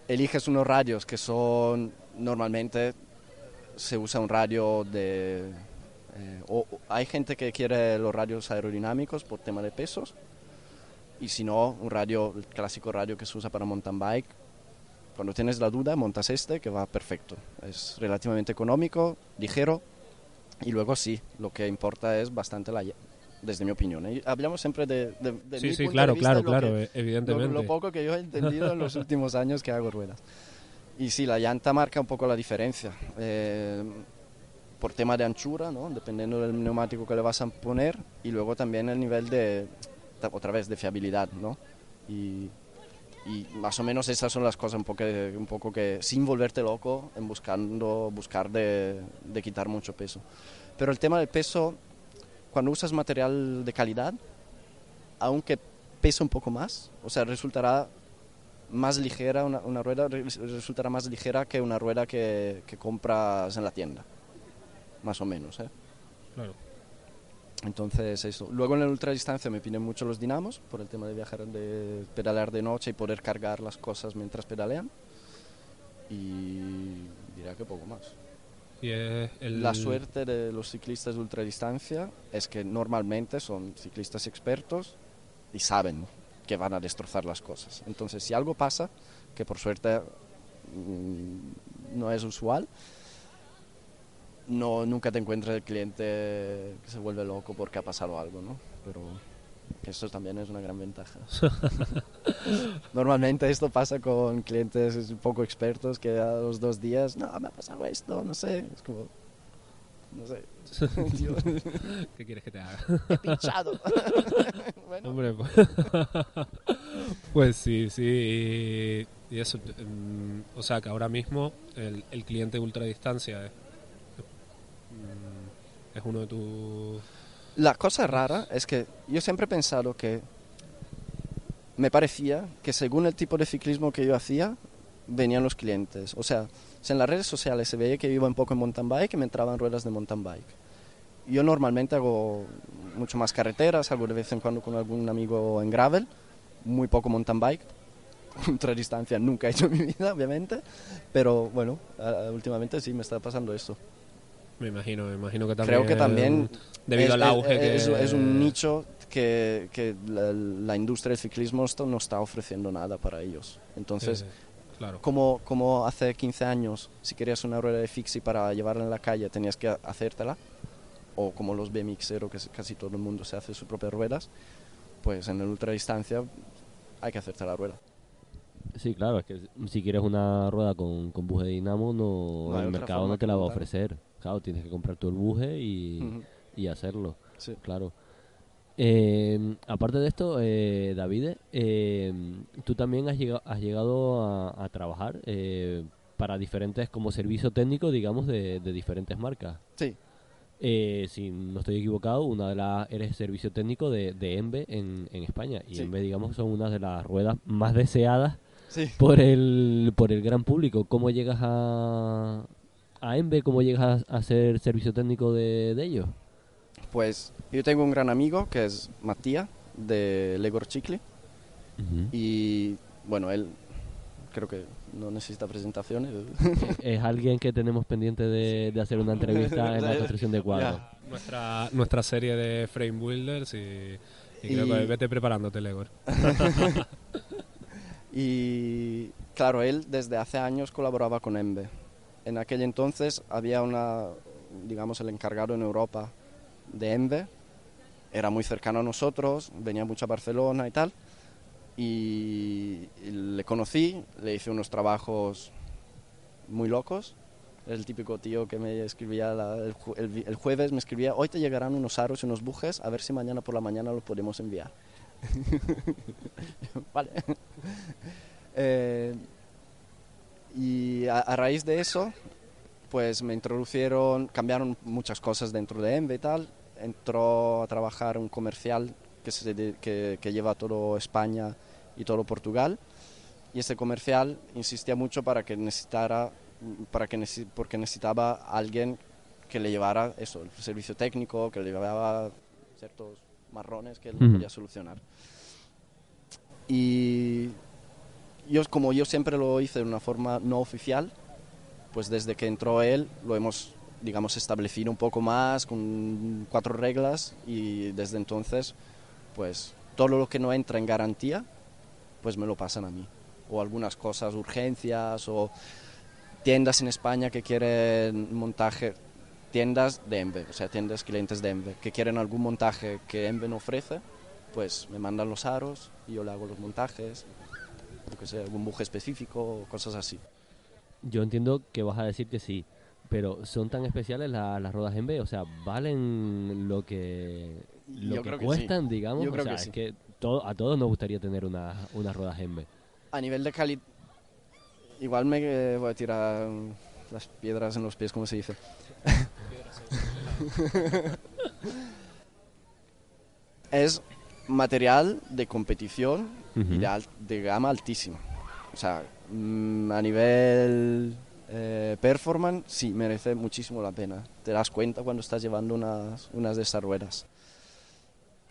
Eliges unos radios que son, normalmente se usa un radio de... eh, o, hay gente que quiere los radios aerodinámicos por tema de pesos, y si no, un radio, el clásico radio que se usa para mountain bike. Cuando tienes la duda, montas este que va perfecto. Es relativamente económico, ligero, y luego sí, lo que importa es bastante la... Desde mi opinión. ¿eh? Hablamos siempre de, de, de Sí, mi sí, punto claro, de vista claro, claro, que- eh, evidentemente. lo, lo poco que yo he entendido en los <laughs> últimos años que hago ruedas. Y sí, la llanta marca un poco la diferencia. Eh, por tema de anchura, ¿no? dependiendo del neumático que le vas a poner, y luego también el nivel de, otra vez, de fiabilidad. ¿no? Y, y más o menos esas son las cosas un poco, que- un poco que, sin volverte loco, en buscando, buscar de, de quitar mucho peso. Pero el tema del peso, cuando usas material de calidad, aunque pesa un poco más, o sea, resultará más ligera, una, una rueda re- resultará más ligera que una rueda que, que compras en la tienda, más o menos. ¿eh? Claro. Entonces, eso. Luego en la ultradistancia me piden mucho los dinamos, por el tema de viajar, de pedalear de noche y poder cargar las cosas mientras pedalean. y diría que poco más. La suerte de los ciclistas de ultradistancia es que normalmente son ciclistas expertos y saben que van a destrozar las cosas. Entonces, si algo pasa, que por suerte mm, no es usual, no, nunca te encuentras el cliente que se vuelve loco porque ha pasado algo, ¿no? Pero esto también es una gran ventaja. <laughs> Normalmente esto pasa con clientes poco expertos que a los dos días, no, me ha pasado esto, no sé, es como, no sé, <laughs> ¿Qué quieres que te haga? he pinchado. <laughs> bueno, Hombre, pues, pues sí, sí. Y, y eso, mm, o sea que ahora mismo el, el cliente ultradistancia es, mm, es uno de tus... La cosa rara es que yo siempre he pensado que me parecía que según el tipo de ciclismo que yo hacía, venían los clientes. O sea, en las redes sociales se veía que iba un poco en mountain bike y me entraban ruedas de mountain bike. Yo normalmente hago mucho más carreteras, algo de vez en cuando con algún amigo en gravel, muy poco mountain bike. <laughs> Ultradistancia nunca he hecho en mi vida, obviamente, pero bueno, últimamente sí me está pasando esto. Me imagino, me imagino que también... Creo que también Debido es, al auge es- que... es- es un nicho que, que la, la industria del ciclismo esto no está ofreciendo nada para ellos. Entonces, eh, claro. como, como hace 15 años, si querías una rueda de fixie para llevarla en la calle, tenías que hacértela, o como los BMXero, que casi todo el mundo se hace sus propias ruedas, pues en el ultradistancia hay que hacerte la rueda. Sí, claro, es que si quieres una rueda con, con buje de dinamo, no, el mercado no te la va a ofrecer. Claro, tienes que comprar tú el buje y, hacerlo, sí. claro. Eh, aparte de esto, eh, David, eh, tú también has llegado, has llegado a, a trabajar eh, para diferentes, como servicio técnico, digamos, de, de diferentes marcas. Sí, Eh, si no estoy equivocado, una de las eres servicio técnico de, de Embe en, en España. Y Sí. Embe, digamos, son una de las ruedas más deseadas sí. por el, por el gran público. ¿Cómo llegas a, a Embe? ¿Cómo llegas a, a ser servicio técnico de, de ellos? Pues yo tengo un gran amigo que es Matías de Legor Chicli. Y bueno, él creo que no necesita presentaciones. <laughs> es alguien que tenemos pendiente de, de hacer una entrevista en la <laughs> construcción de cuadros. Nuestra, nuestra serie de Frame Builders y, y creo Y- que vete preparándote, Legor. <laughs> Y claro, él desde hace años colaboraba con Embe. En aquel entonces había una, digamos, el encargado en Europa de Embe. Era muy cercano a nosotros, venía mucho a Barcelona y tal. Y, le conocí, le hice unos trabajos muy locos. El típico tío que me escribía la- el, ju- el vi- el jueves, me escribía, hoy te llegarán unos aros y unos bujes, a ver si mañana por la mañana los podemos enviar. <laughs> vale. <laughs> Eh, y a, a raíz de eso, pues me introducieron, cambiaron muchas cosas dentro de Enve y tal. Entró a trabajar un comercial que, se que, que lleva todo España y todo Portugal. Y ese comercial insistía mucho para que necesitara, para que necesi- porque necesitaba alguien que le llevara eso, el servicio técnico, que le llevaba ciertos marrones que él Ujú. podía solucionar. Y yo, como yo siempre lo hice de una forma no oficial, pues desde que entró él lo hemos, digamos, establecido un poco más con cuatro reglas y desde entonces, pues todo lo que no entra en garantía, pues me lo pasan a mí. O algunas cosas, urgencias o tiendas en España que quieren montaje, tiendas de Enve, o sea, tiendas clientes de Enve, que quieren algún montaje que Enve no ofrece, pues me mandan los aros y yo le hago los montajes, yo que sé, algún buje específico o cosas así. Yo entiendo que vas a decir que sí, pero ¿son tan especiales la- las ruedas en B? O sea, ¿valen lo que, lo Yo que creo que cuestan, digamos? Yo o sea, que es sí. que todo, a todos nos gustaría tener unas unas ruedas en B. A nivel de calidad, igual me eh, voy a tirar las piedras en los pies, como se dice. <laughs> es material de competición y de, de gama altísima. O sea, mm, a nivel eh, performance, sí, merece muchísimo la pena. Te das cuenta cuando estás llevando unas, unas de estas ruedas.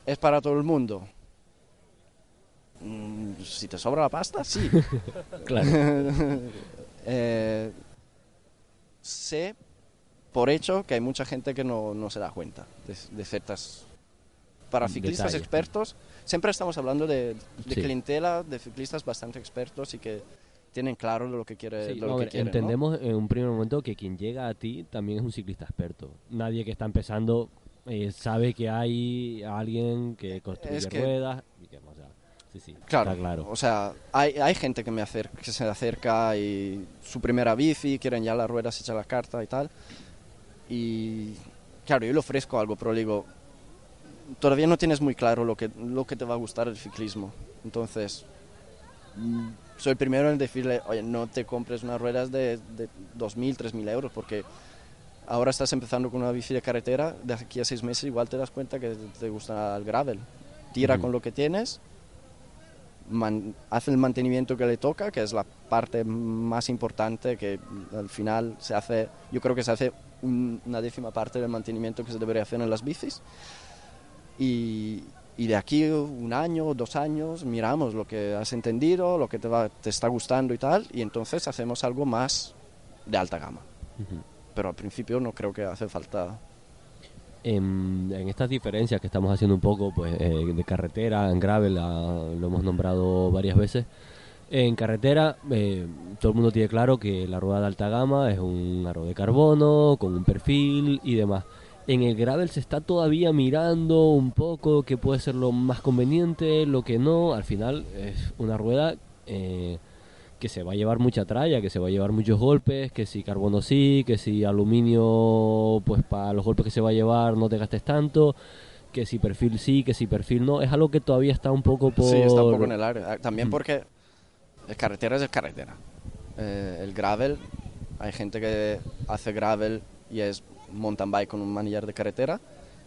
¿Es para todo el mundo? Mm, si te sobra la pasta, sí. <laughs> Claro. <laughs> Eh, sé por hecho que hay mucha gente que no, no se da cuenta de, de ciertas... Para ciclistas Detalles. expertos, siempre estamos hablando de, de Sí. clientela, de ciclistas bastante expertos y que tienen claro lo que quiere, Sí, lo no, que quieren, ¿no? entendemos en un primer momento que quien llega a ti también es un ciclista experto. Nadie que está empezando eh, sabe que hay alguien que construye Es que- ruedas. y que, o sea, sí, sí, Claro, está claro. o sea, hay, hay gente que, me acerca, que se acerca y su primera bici, quieren ya las ruedas hechas la carta y tal. Y claro, yo le ofrezco algo, pero le digo, todavía no tienes muy claro lo que, lo que te va a gustar del ciclismo. Entonces, mm, soy el primero en decirle, oye, no te compres unas ruedas de, de 2.000, 3.000 euros, porque ahora estás empezando con una bici de carretera, de aquí a seis meses igual te das cuenta que te gusta el gravel. Tira con lo que tienes, man- hace el mantenimiento que le toca, que es la parte más importante, que al final se hace, yo creo que se hace un- una décima parte del mantenimiento que se debería hacer en las bicis. Y, y de aquí un año, dos años, miramos lo que has entendido, lo que te, va, te está gustando y tal, y entonces hacemos algo más de alta gama. Pero al principio no creo que hace falta... En, en estas diferencias que estamos haciendo un poco pues eh, de carretera, en gravel, lo hemos nombrado varias veces. En carretera, eh, todo el mundo tiene claro que la rueda de alta gama es un aro de carbono, con un perfil y demás. En el gravel se está todavía mirando un poco qué puede ser lo más conveniente, lo que no. Al final es una rueda eh, que se va a llevar mucha tralla, que se va a llevar muchos golpes, que si carbono sí, que si aluminio, pues para los golpes que se va a llevar no te gastes tanto, que si perfil sí, que si perfil no. Es algo que todavía está un poco por... Sí, está un poco en el área. Ah, También Mm. porque el carretera es el carretera. Eh, el gravel, hay gente que hace gravel y es mountain bike con un manillar de carretera.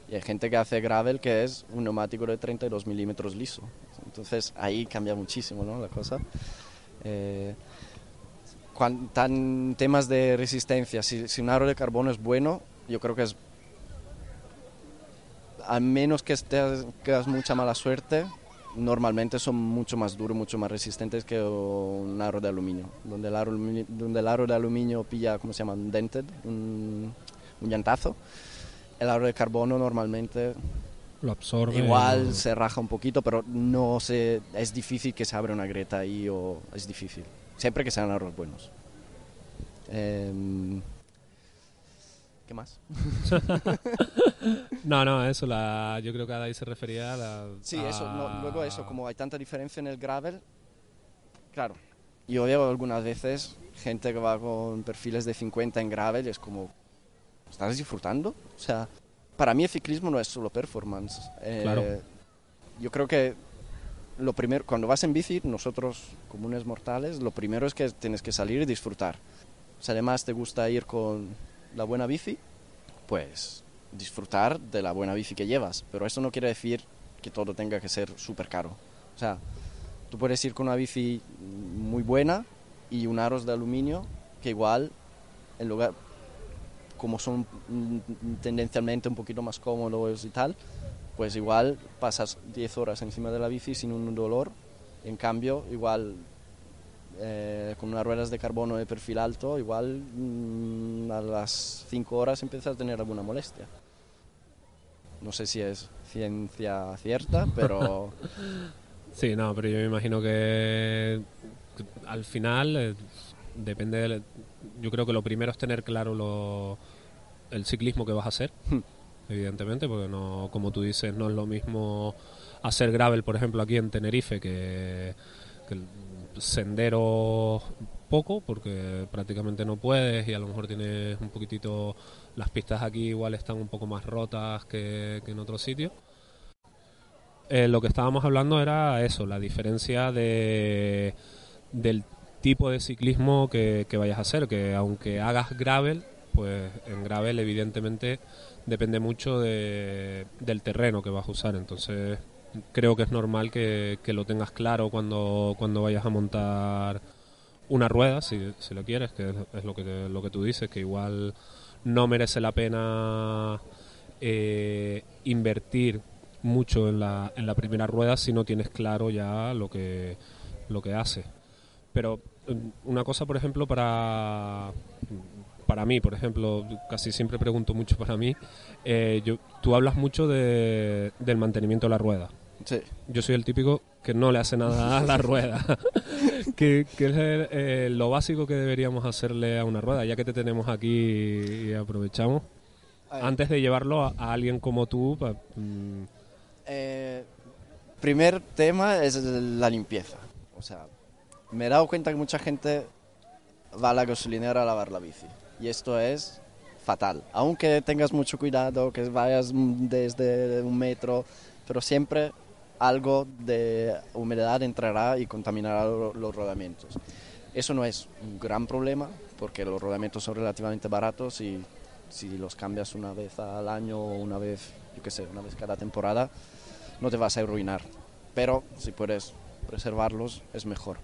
Y hay gente que hace gravel que es un neumático de 32 milímetros liso. Entonces ahí cambia muchísimo ¿no? la cosa. Eh, tan temas de resistencia, si, si un aro de carbono es bueno, yo creo que es al menos que estés, que mucha mala suerte, normalmente son mucho más duros, mucho más resistentes que un aro de aluminio. Donde el aro, donde el aro de aluminio pilla, ¿cómo se llama? Un dented, un, un llantazo. El aro de carbono normalmente Lo absorbe. igual no- se raja un poquito, pero no se, es difícil que se abra una grieta ahí o es difícil. Siempre que sean aros buenos. Em, ¿Qué más? <laughs> No, no, eso, la, yo creo que ahí se refería a la... Sí, eso, no, a- luego eso, como hay tanta diferencia en el gravel, claro, yo veo algunas veces gente que va con perfiles de 50 en gravel y es como, ¿estás disfrutando? O sea, para mí el ciclismo no es solo performance. Eh, Claro. Yo creo que lo primero, cuando vas en bici, nosotros comunes mortales, lo primero es que tienes que salir y disfrutar. Si además te gusta ir con la buena bici, pues disfrutar de la buena bici que llevas. Pero eso no quiere decir que todo tenga que ser súper caro. O sea, tú puedes ir con una bici muy buena y un aros de aluminio que igual, en lugar, como son mm, tendencialmente un poquito más cómodos y tal, pues igual pasas 10 horas encima de la bici sin un dolor. En cambio, igual eh, con unas ruedas de carbono de perfil alto, igual mm, a las 5 horas empiezas a tener alguna molestia. No sé si es ciencia cierta, <laughs> pero Sí, no, pero yo me imagino que, al final eh, depende del- Yo creo que lo primero es tener claro lo, el ciclismo que vas a hacer, Hmm. evidentemente, porque no, como tú dices, no es lo mismo hacer gravel, por ejemplo, aquí en Tenerife, que, que el sendero poco, porque prácticamente no puedes y a lo mejor tienes un poquitito... Las pistas aquí igual están un poco más rotas que, que en otros sitios. Eh, lo que estábamos hablando era eso, la diferencia de, del tipo de ciclismo que, que vayas a hacer, que aunque hagas gravel, pues en gravel evidentemente depende mucho de- del terreno que vas a usar, entonces creo que es normal que, que lo tengas claro cuando, cuando vayas a montar una rueda, si, si lo quieres, que es, lo, que, lo que tú dices, que igual no merece la pena eh, invertir mucho en la, en la primera rueda si no tienes claro ya lo que, lo que hace. pero mm, una cosa, por ejemplo, para para mí, por ejemplo, casi siempre pregunto mucho para mí, eh, yo, tú hablas mucho de, del mantenimiento de la rueda. Sí. Yo soy el típico que no le hace nada a la <laughs> rueda. <laughs> ¿Qué, qué es eh, lo básico que deberíamos hacerle a una rueda? Ya que te tenemos aquí y aprovechamos. Antes de llevarlo a, a alguien como tú. pa- mm, Eh, primer tema es la limpieza. O sea, me he dado cuenta que mucha gente va a la gasolinera a lavar la bici. Y esto es fatal. Aunque tengas mucho cuidado, que vayas desde un metro, pero siempre algo de humedad entrará y contaminará lo- los rodamientos. Eso no es un gran problema porque los rodamientos son relativamente baratos y si los cambias una vez al año o una vez, yo qué sé, una vez cada temporada, no te vas a arruinar. Pero si puedes preservarlos es mejor.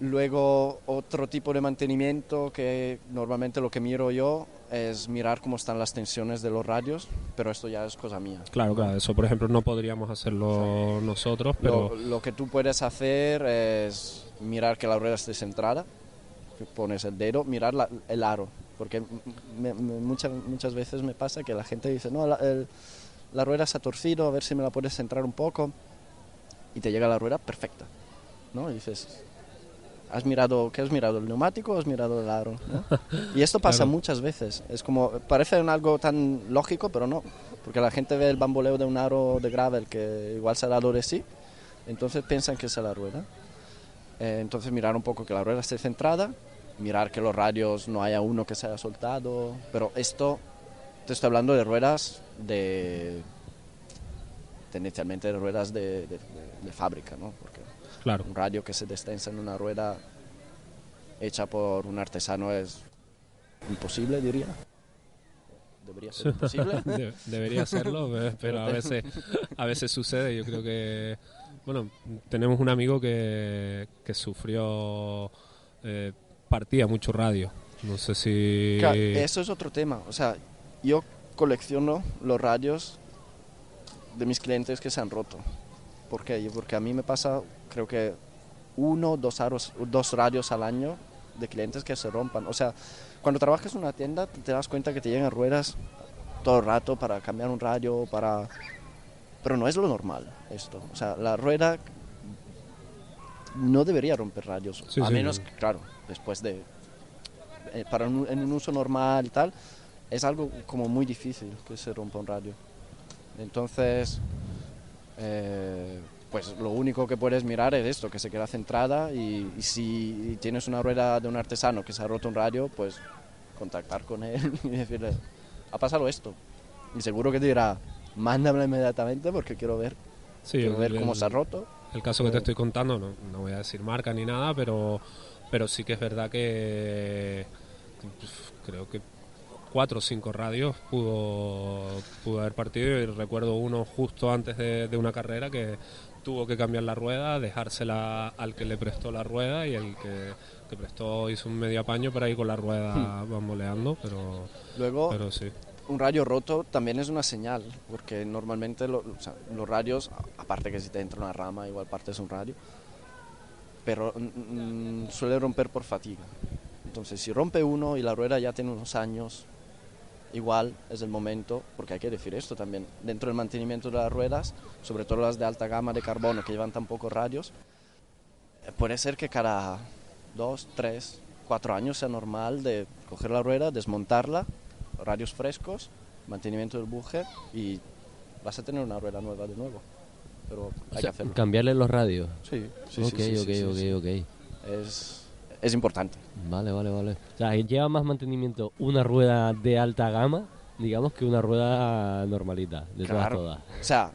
Luego, otro tipo de mantenimiento que normalmente lo que miro yo es mirar cómo están las tensiones de los radios, pero esto ya es cosa mía. claro, claro, eso por ejemplo no podríamos hacerlo nosotros, pero Lo, lo que tú puedes hacer es mirar que la rueda esté centrada, pones el dedo, mirar la- el aro, porque me- me- muchas, muchas veces me pasa que la gente dice, no, la, el- la rueda se ha torcido, a ver si me la puedes centrar un poco, y te llega la rueda perfecta, ¿no? Y dices, ¿has mirado, qué has mirado, el neumático o has mirado el aro? ¿no? <laughs> Y esto pasa Claro. muchas veces, es como, parece un algo tan lógico, pero no, porque la gente ve el bamboleo de un aro de gravel que igual se ha dado de sí, entonces piensan que es la rueda. Eh, entonces mirar un poco que la rueda esté centrada, mirar que los radios no haya uno que se haya soltado, pero esto te estoy hablando de ruedas de tendencialmente de ruedas de, de- de- de fábrica, ¿no? Porque claro. un radio que se destensa en una rueda hecha por un artesano es imposible, diría. Debería ser imposible. <laughs> De- debería serlo, pe- <laughs> pero a veces, a veces sucede. Yo creo que, bueno, tenemos un amigo que, que sufrió, eh, partía mucho radio. No sé si... Claro, eso es otro tema. O sea, yo colecciono los radios de mis clientes que se han roto. ¿Por qué? Porque a mí me pasa, creo que uno, dos, aros, dos radios al año de clientes que se rompan. O sea, cuando trabajas en una tienda te das cuenta que te llegan ruedas todo el rato para cambiar un radio, para... Pero no es lo normal esto. O sea, la rueda no debería romper radios. Sí, a sí, menos, sí. claro, después de... eh, para un- en un uso normal y tal, es algo como muy difícil que se rompa un radio. Entonces, eh, pues lo único que puedes mirar es esto, que se queda centrada y, y si tienes una rueda de un artesano que se ha roto un radio, pues contactar con él <laughs> y decirle, ha pasado esto. Y seguro que te dirá, mándamela inmediatamente porque quiero ver, Sí, quiero ver el- cómo se ha roto. El caso que te estoy contando, no, no voy a decir marca ni nada, pero, pero sí que es verdad que pf, creo que cuatro o cinco radios pudo, pudo haber partido y recuerdo uno justo antes de, de una carrera que tuvo que cambiar la rueda, dejársela al que le prestó la rueda y el que, que prestó hizo un medio apaño para ir con la rueda bamboleando, pero, Luego, pero sí. un radio roto también es una señal, porque normalmente lo- o sea, los radios, aparte que si te entra una rama, igual partes un radio, pero mm, mm, suele romper por fatiga. Entonces, si rompe uno y la rueda ya tiene unos años, igual es el momento, porque hay que decir esto también, dentro del mantenimiento de las ruedas, sobre todo las de alta gama de carbono que llevan tan pocos radios, eh, puede ser que cada dos, tres, cuatro años sea normal de coger la rueda, desmontarla, radios frescos, mantenimiento del buje y vas a tener una rueda nueva de nuevo. Pero hay O que sea, hacerlo. cambiarle los radios. Sí, sí, ok, sí, sí, ok, sí, sí, ok, sí. ok. Es, es importante. Vale, vale, vale. O sea, lleva más mantenimiento una rueda de alta gama, digamos, que una rueda normalita, de Claro. todas, O sea,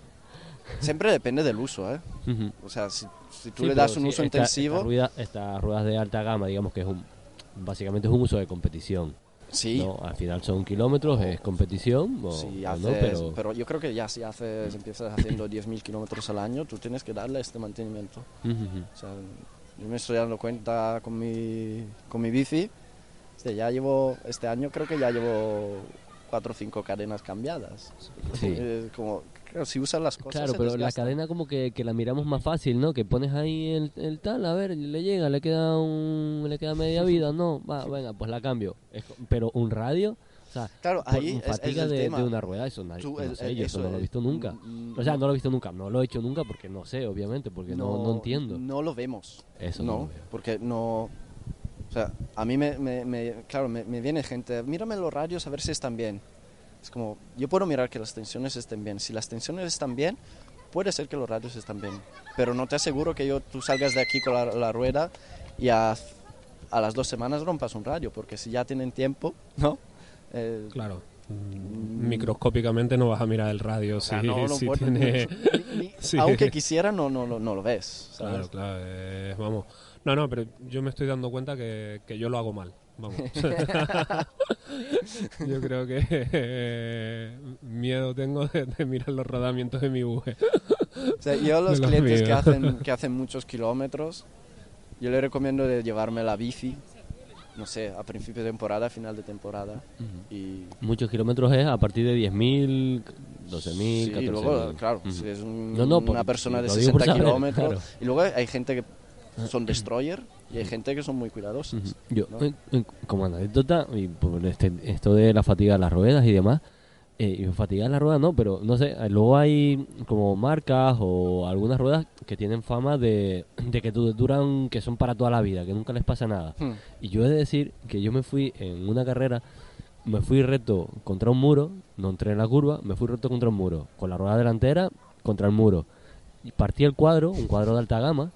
siempre depende del uso, ¿eh? todas. O sea, si, si tú Sí, le das un sí, uso esta- intensivo, rueda- Estas ruedas de alta gama, digamos que es un. Básicamente es un uso de competición. sí, ¿no? Al final son kilómetros, es competición. O, o haces, no, pero. pero... yo creo que ya si haces, empiezas haciendo 10.000 kilómetros al año, tú tienes que darle este mantenimiento. O sea, yo me estoy dando cuenta con mi, con mi bici, sea, ya llevo, este año creo que ya llevo cuatro o cinco cadenas cambiadas. Sí. <laughs> Es como, Claro, si usas las cosas. Claro, pero la cadena como que, que la miramos más fácil, ¿no? Que pones ahí el, el tal, a ver, le llega, le queda un, le queda media <laughs> vida, no, va, venga, pues la cambio. Es pero un radio, o sea, Claro, por ahí es- es fatiga el de, tema. de una rueda, eso nadie, Tú, no el- sé, el- yo eso eso, no lo he visto nunca. mm, O sea, no lo he visto nunca, no lo he hecho nunca porque no sé, obviamente, porque no, no entiendo. No lo vemos. Eso no no, porque no. O sea, a mí me, me- me- claro, me, me viene gente, mírame los radios a ver si están bien. Es como, yo puedo mirar que las tensiones estén bien. Si las tensiones están bien, puede ser que los radios están bien. Pero no te aseguro que yo, tú salgas de aquí con la, la rueda y a, a las dos semanas rompas un radio, porque si ya tienen tiempo, ¿no? Eh, Claro. Mm, Microscópicamente no vas a mirar el radio o si, sea, no, <laughs> no si puedo- tiene... ni- ni- <laughs> Sí. Aunque quisiera, no, no, lo- no lo ves. Claro, ¿sabes? claro. eh, vamos. No, no, pero yo me estoy dando cuenta que, que yo lo hago mal. Vamos. <laughs> yo creo que eh, miedo tengo de, de mirar los rodamientos de mi buje. O sea, yo a los clientes que hacen, que hacen muchos kilómetros, yo les recomiendo de llevarme la bici, no sé, a principio de temporada, a final de temporada. Y Muchos kilómetros es a partir de 10.000, 12.000, sí, 14.000. luego, claro, si es un- No, no, por- una persona de lo digo por 60 saber, kilómetros. claro. Y luego hay gente que son destroyer y hay gente que son muy cuidadosos. Yo, como anécdota, y por este, esto de la fatiga de las ruedas y demás, eh, y fatiga de las ruedas no, pero no sé, eh, luego hay como marcas o algunas ruedas que tienen fama de, de que du- duran, que son para toda la vida, que nunca les pasa nada. Hmm. Y yo he de decir que yo me fui en una carrera, me fui recto contra un muro, no entré en la curva, me fui recto contra un muro, con la rueda delantera contra el muro. Y partí el cuadro, un cuadro de alta gama,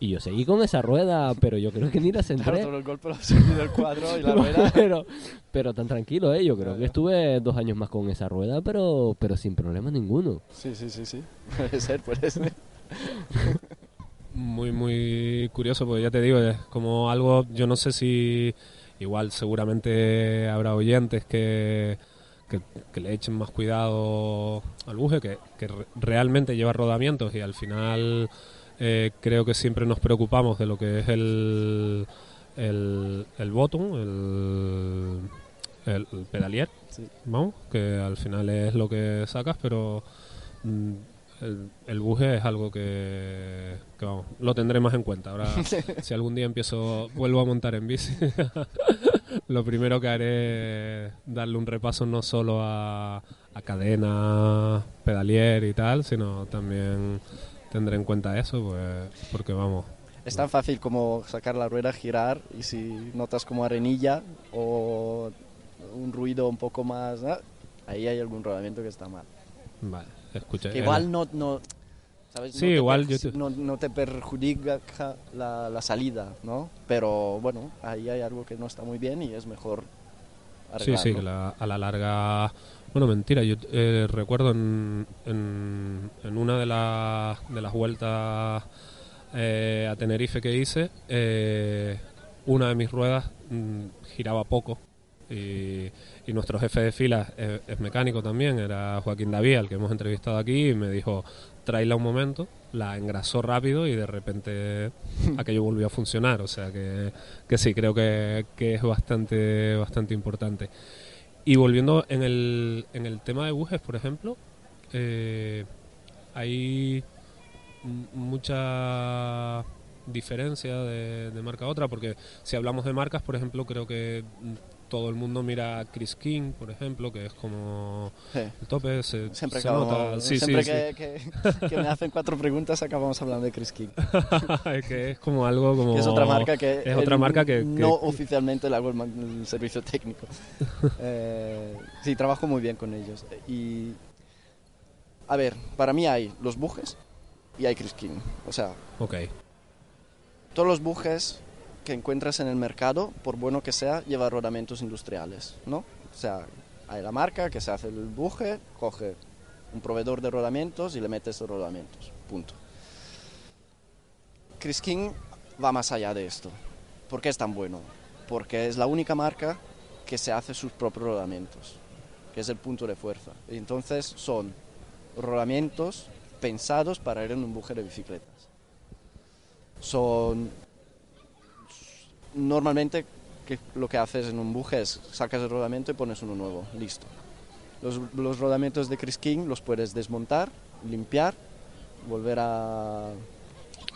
y yo seguí con esa rueda, pero yo creo que ni la Claro, centré. todo el golpe lo <laughs> ha subido el cuadro y la <laughs> rueda. pero, pero tan tranquilo, ¿eh? Yo creo Claro. que estuve dos años más con esa rueda, pero, pero sin problema ninguno. Sí, sí, sí, sí. <laughs> Puede ser, puede ser. Muy, muy curioso, porque ya te digo, es como algo, yo no sé si igual seguramente habrá oyentes que, que, que le echen más cuidado al buje, que, que re- realmente lleva rodamientos y al final eh, creo que siempre nos preocupamos de lo que es el, el, el bottom, el, pedalier, Sí. vamos, que al final es lo que sacas, pero mm, el, el buje es algo que, que, vamos, lo tendré más en cuenta. Ahora, <laughs> si algún día empiezo, vuelvo a montar en bici, <laughs> lo primero que haré es darle un repaso no solo a, a cadena, pedalier y tal, sino también tendré en cuenta eso, pues, porque vamos. Es tan fácil como sacar la rueda, girar y si notas como arenilla o un ruido un poco más, ¿no? ahí hay algún rodamiento que está mal. Vale, escucha. Que eh, igual no, no, ¿sabes? Sí, no te igual yo te- no, no te perjudica la, la salida, ¿no? Pero bueno, ahí hay algo que no está muy bien y es mejor Sí, sí, arreglarlo. la- a la larga... Bueno, mentira, yo eh, recuerdo en, en, en una de, las de las vueltas eh, a Tenerife que hice, eh, una de mis ruedas mm, giraba poco y, y nuestro jefe de filas es, es mecánico también, era Joaquín David, al que hemos entrevistado aquí, y me dijo, tráela un momento, la engrasó rápido y de repente <laughs> aquello volvió a funcionar, o sea que, que sí, creo que, que es bastante, bastante importante. Y volviendo en el, en el tema de bujes, por ejemplo, eh, hay mucha diferencia de, de marca a otra, porque si hablamos de marcas, por ejemplo, creo que todo el mundo mira a Chris King, por ejemplo, que es como Sí. el tope, se, Siempre, se acabamos- nota. Sí, siempre sí, que, que- que me hacen cuatro preguntas acabamos hablando de Chris King, <laughs> que es como algo como... que es otra marca que es otra marca que- no oficialmente hago el, el servicio técnico. <laughs> Eh, sí, trabajo muy bien con ellos. Y a ver, para mí hay los bujes y hay Chris King. O sea, Ok, todos los bujes que encuentras en el mercado, por bueno que sea, lleva rodamientos industriales, ¿no? O sea, hay la marca que se hace el buje, coge un proveedor de rodamientos y le mete esos rodamientos, punto. Chris King va más allá de esto. ¿Por qué es tan bueno? Porque es la única marca que se hace sus propios rodamientos, que es el punto de fuerza. Entonces son rodamientos pensados para ir en un buje de bicicletas son normalmente que lo que haces en un buje es sacas el rodamiento y pones uno nuevo, listo. Los, los rodamientos de Chris King los puedes desmontar, limpiar, volver a...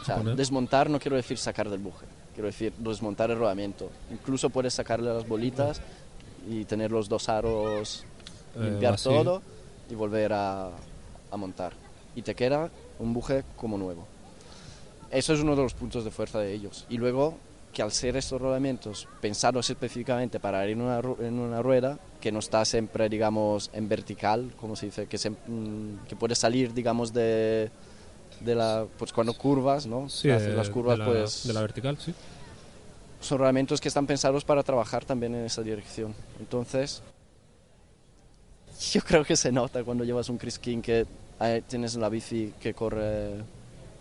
O sea, desmontar no quiero decir sacar del buje, quiero decir desmontar el rodamiento. Incluso puedes sacarle las bolitas y tener los dos aros, Eh, limpiar todo y volver a, a montar. Y te queda un buje como nuevo. Eso es uno de los puntos de fuerza de ellos. Y luego que al ser estos rodamientos pensados específicamente para ir en una, en una rueda, que no está siempre, digamos, en vertical, como se dice, que, se, mm, que puede salir, digamos, de, de la... Pues cuando curvas, ¿no? Sí, Haces de, las curvas, de la, pues... de la vertical, sí. Son rodamientos que están pensados para trabajar también en esa dirección. Entonces, yo creo que se nota cuando llevas un Chris King que eh, tienes la bici que corre,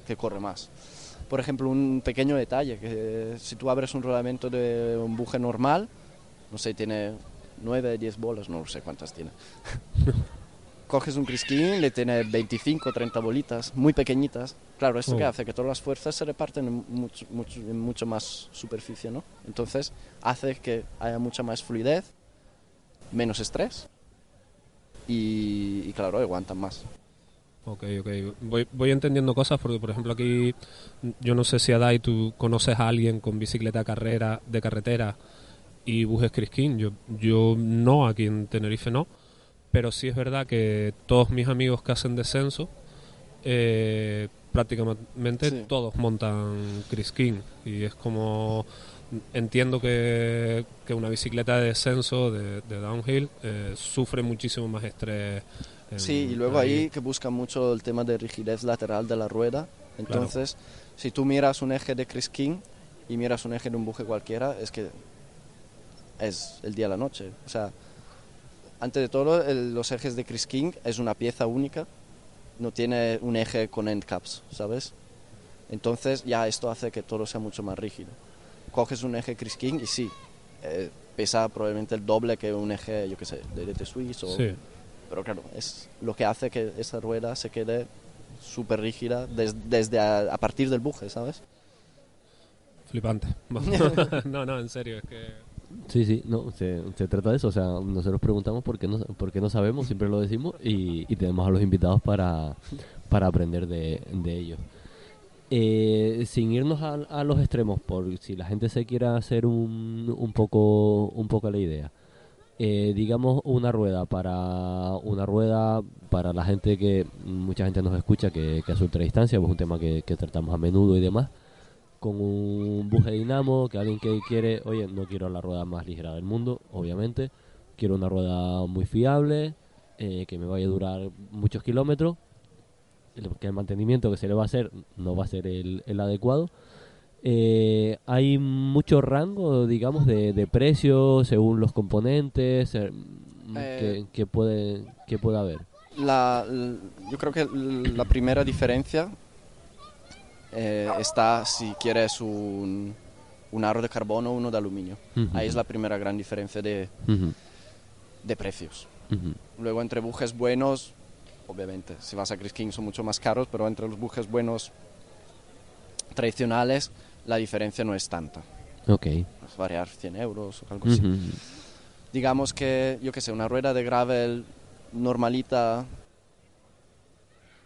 que corre más. Por ejemplo, un pequeño detalle, que si tú abres un rodamiento de un buje normal, no sé, tiene 9, 10 bolas, no sé cuántas tiene. <laughs> Coges un King, le tiene 25, 30 bolitas, muy pequeñitas. Claro, ¿esto Oh. hace? Que todas las fuerzas se reparten en mucho, mucho, en mucho más superficie, ¿no? Entonces, hace que haya mucha más fluidez, menos estrés y, y claro, aguantan más. Ok, ok. Voy, voy entendiendo cosas porque, por ejemplo, aquí yo no sé si Adai tú conoces a alguien con bicicleta carrera de carretera y bujes Chris King. Yo, yo no, aquí en Tenerife no. Pero sí es verdad que todos mis amigos que hacen descenso, eh, prácticamente Sí. todos montan Chris King. Y es como. Entiendo que, que una bicicleta de descenso, de, de downhill, eh, sufre muchísimo más estrés. Sí, y luego ahí que buscan mucho el tema de rigidez lateral de la rueda. Entonces, si tú miras un eje de Chris King y miras un eje de un buje cualquiera, es que es el día a la noche. O sea, antes de todo, el- los ejes de Chris King es una pieza única, no tiene un eje con end caps, ¿sabes? Entonces ya esto hace que todo sea mucho más rígido. Coges un eje Chris King y sí, eh, pesa probablemente el doble que un eje, yo qué sé, de DT Swiss o Sí. Pero claro, es lo que hace que esa rueda se quede súper rígida des- desde a, a partir del buje, ¿sabes? Flipante. <laughs> no, no, en serio, es que... Sí, sí, no, se, se trata de eso. O sea, nosotros preguntamos por qué no, por qué no sabemos, siempre lo decimos, y, y tenemos a los invitados para, para aprender de, de ellos. Eh, sin irnos a, a los extremos, por si la gente se quiera hacer un, un poco un poco la idea. Eh, digamos una rueda para una rueda para la gente que mucha gente nos escucha que, que hace ultradistancia, pues un tema que, tratamos a menudo y demás con un buje dinamo, que alguien que quiere, oye, no quiero la rueda más ligera del mundo, obviamente, quiero una rueda muy fiable, eh, que me vaya a durar muchos kilómetros, que el mantenimiento que se le va a hacer no va a ser el, el adecuado. Eh, hay mucho rango, digamos, de, de precios según los componentes eh, Eh, que, que puede que puede haber. La, yo creo que la primera diferencia eh, está si quieres un, un aro de carbono o uno de aluminio. Ujú. Ahí es la primera gran diferencia de, Ujú, de precios. ujú. Luego entre bujes buenos, obviamente, si vas a Chris King son mucho más caros, pero entre los bujes buenos tradicionales la diferencia no es tanta. Ok. Puedes variar 100 euros o algo así. Ujú. Digamos que, yo qué sé, una rueda de gravel normalita,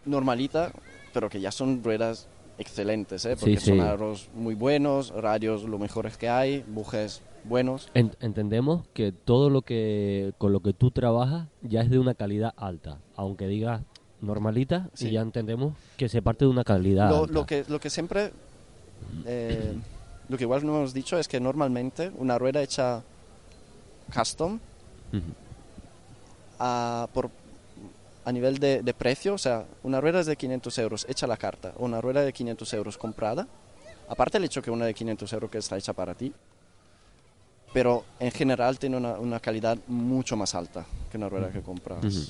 normalita, pero que ya son ruedas excelentes, ¿eh? porque Sí, son sí. aros muy buenos, radios lo mejores que hay, bujes buenos. En- entendemos que todo lo que con lo que tú trabajas ya es de una calidad alta, aunque digas normalita, Sí. y ya entendemos que se parte de una calidad Lo, alta. lo que, lo que siempre, eh, lo que igual no hemos dicho es que normalmente una rueda hecha custom Ujú. a, por, a nivel de, de precio, o sea, una rueda es de 500 euros hecha a la carta, o una rueda de 500 euros comprada, aparte el hecho que una de 500 euros que está hecha para ti, pero en general tiene una, una calidad mucho más alta que una rueda que compras. Ujú.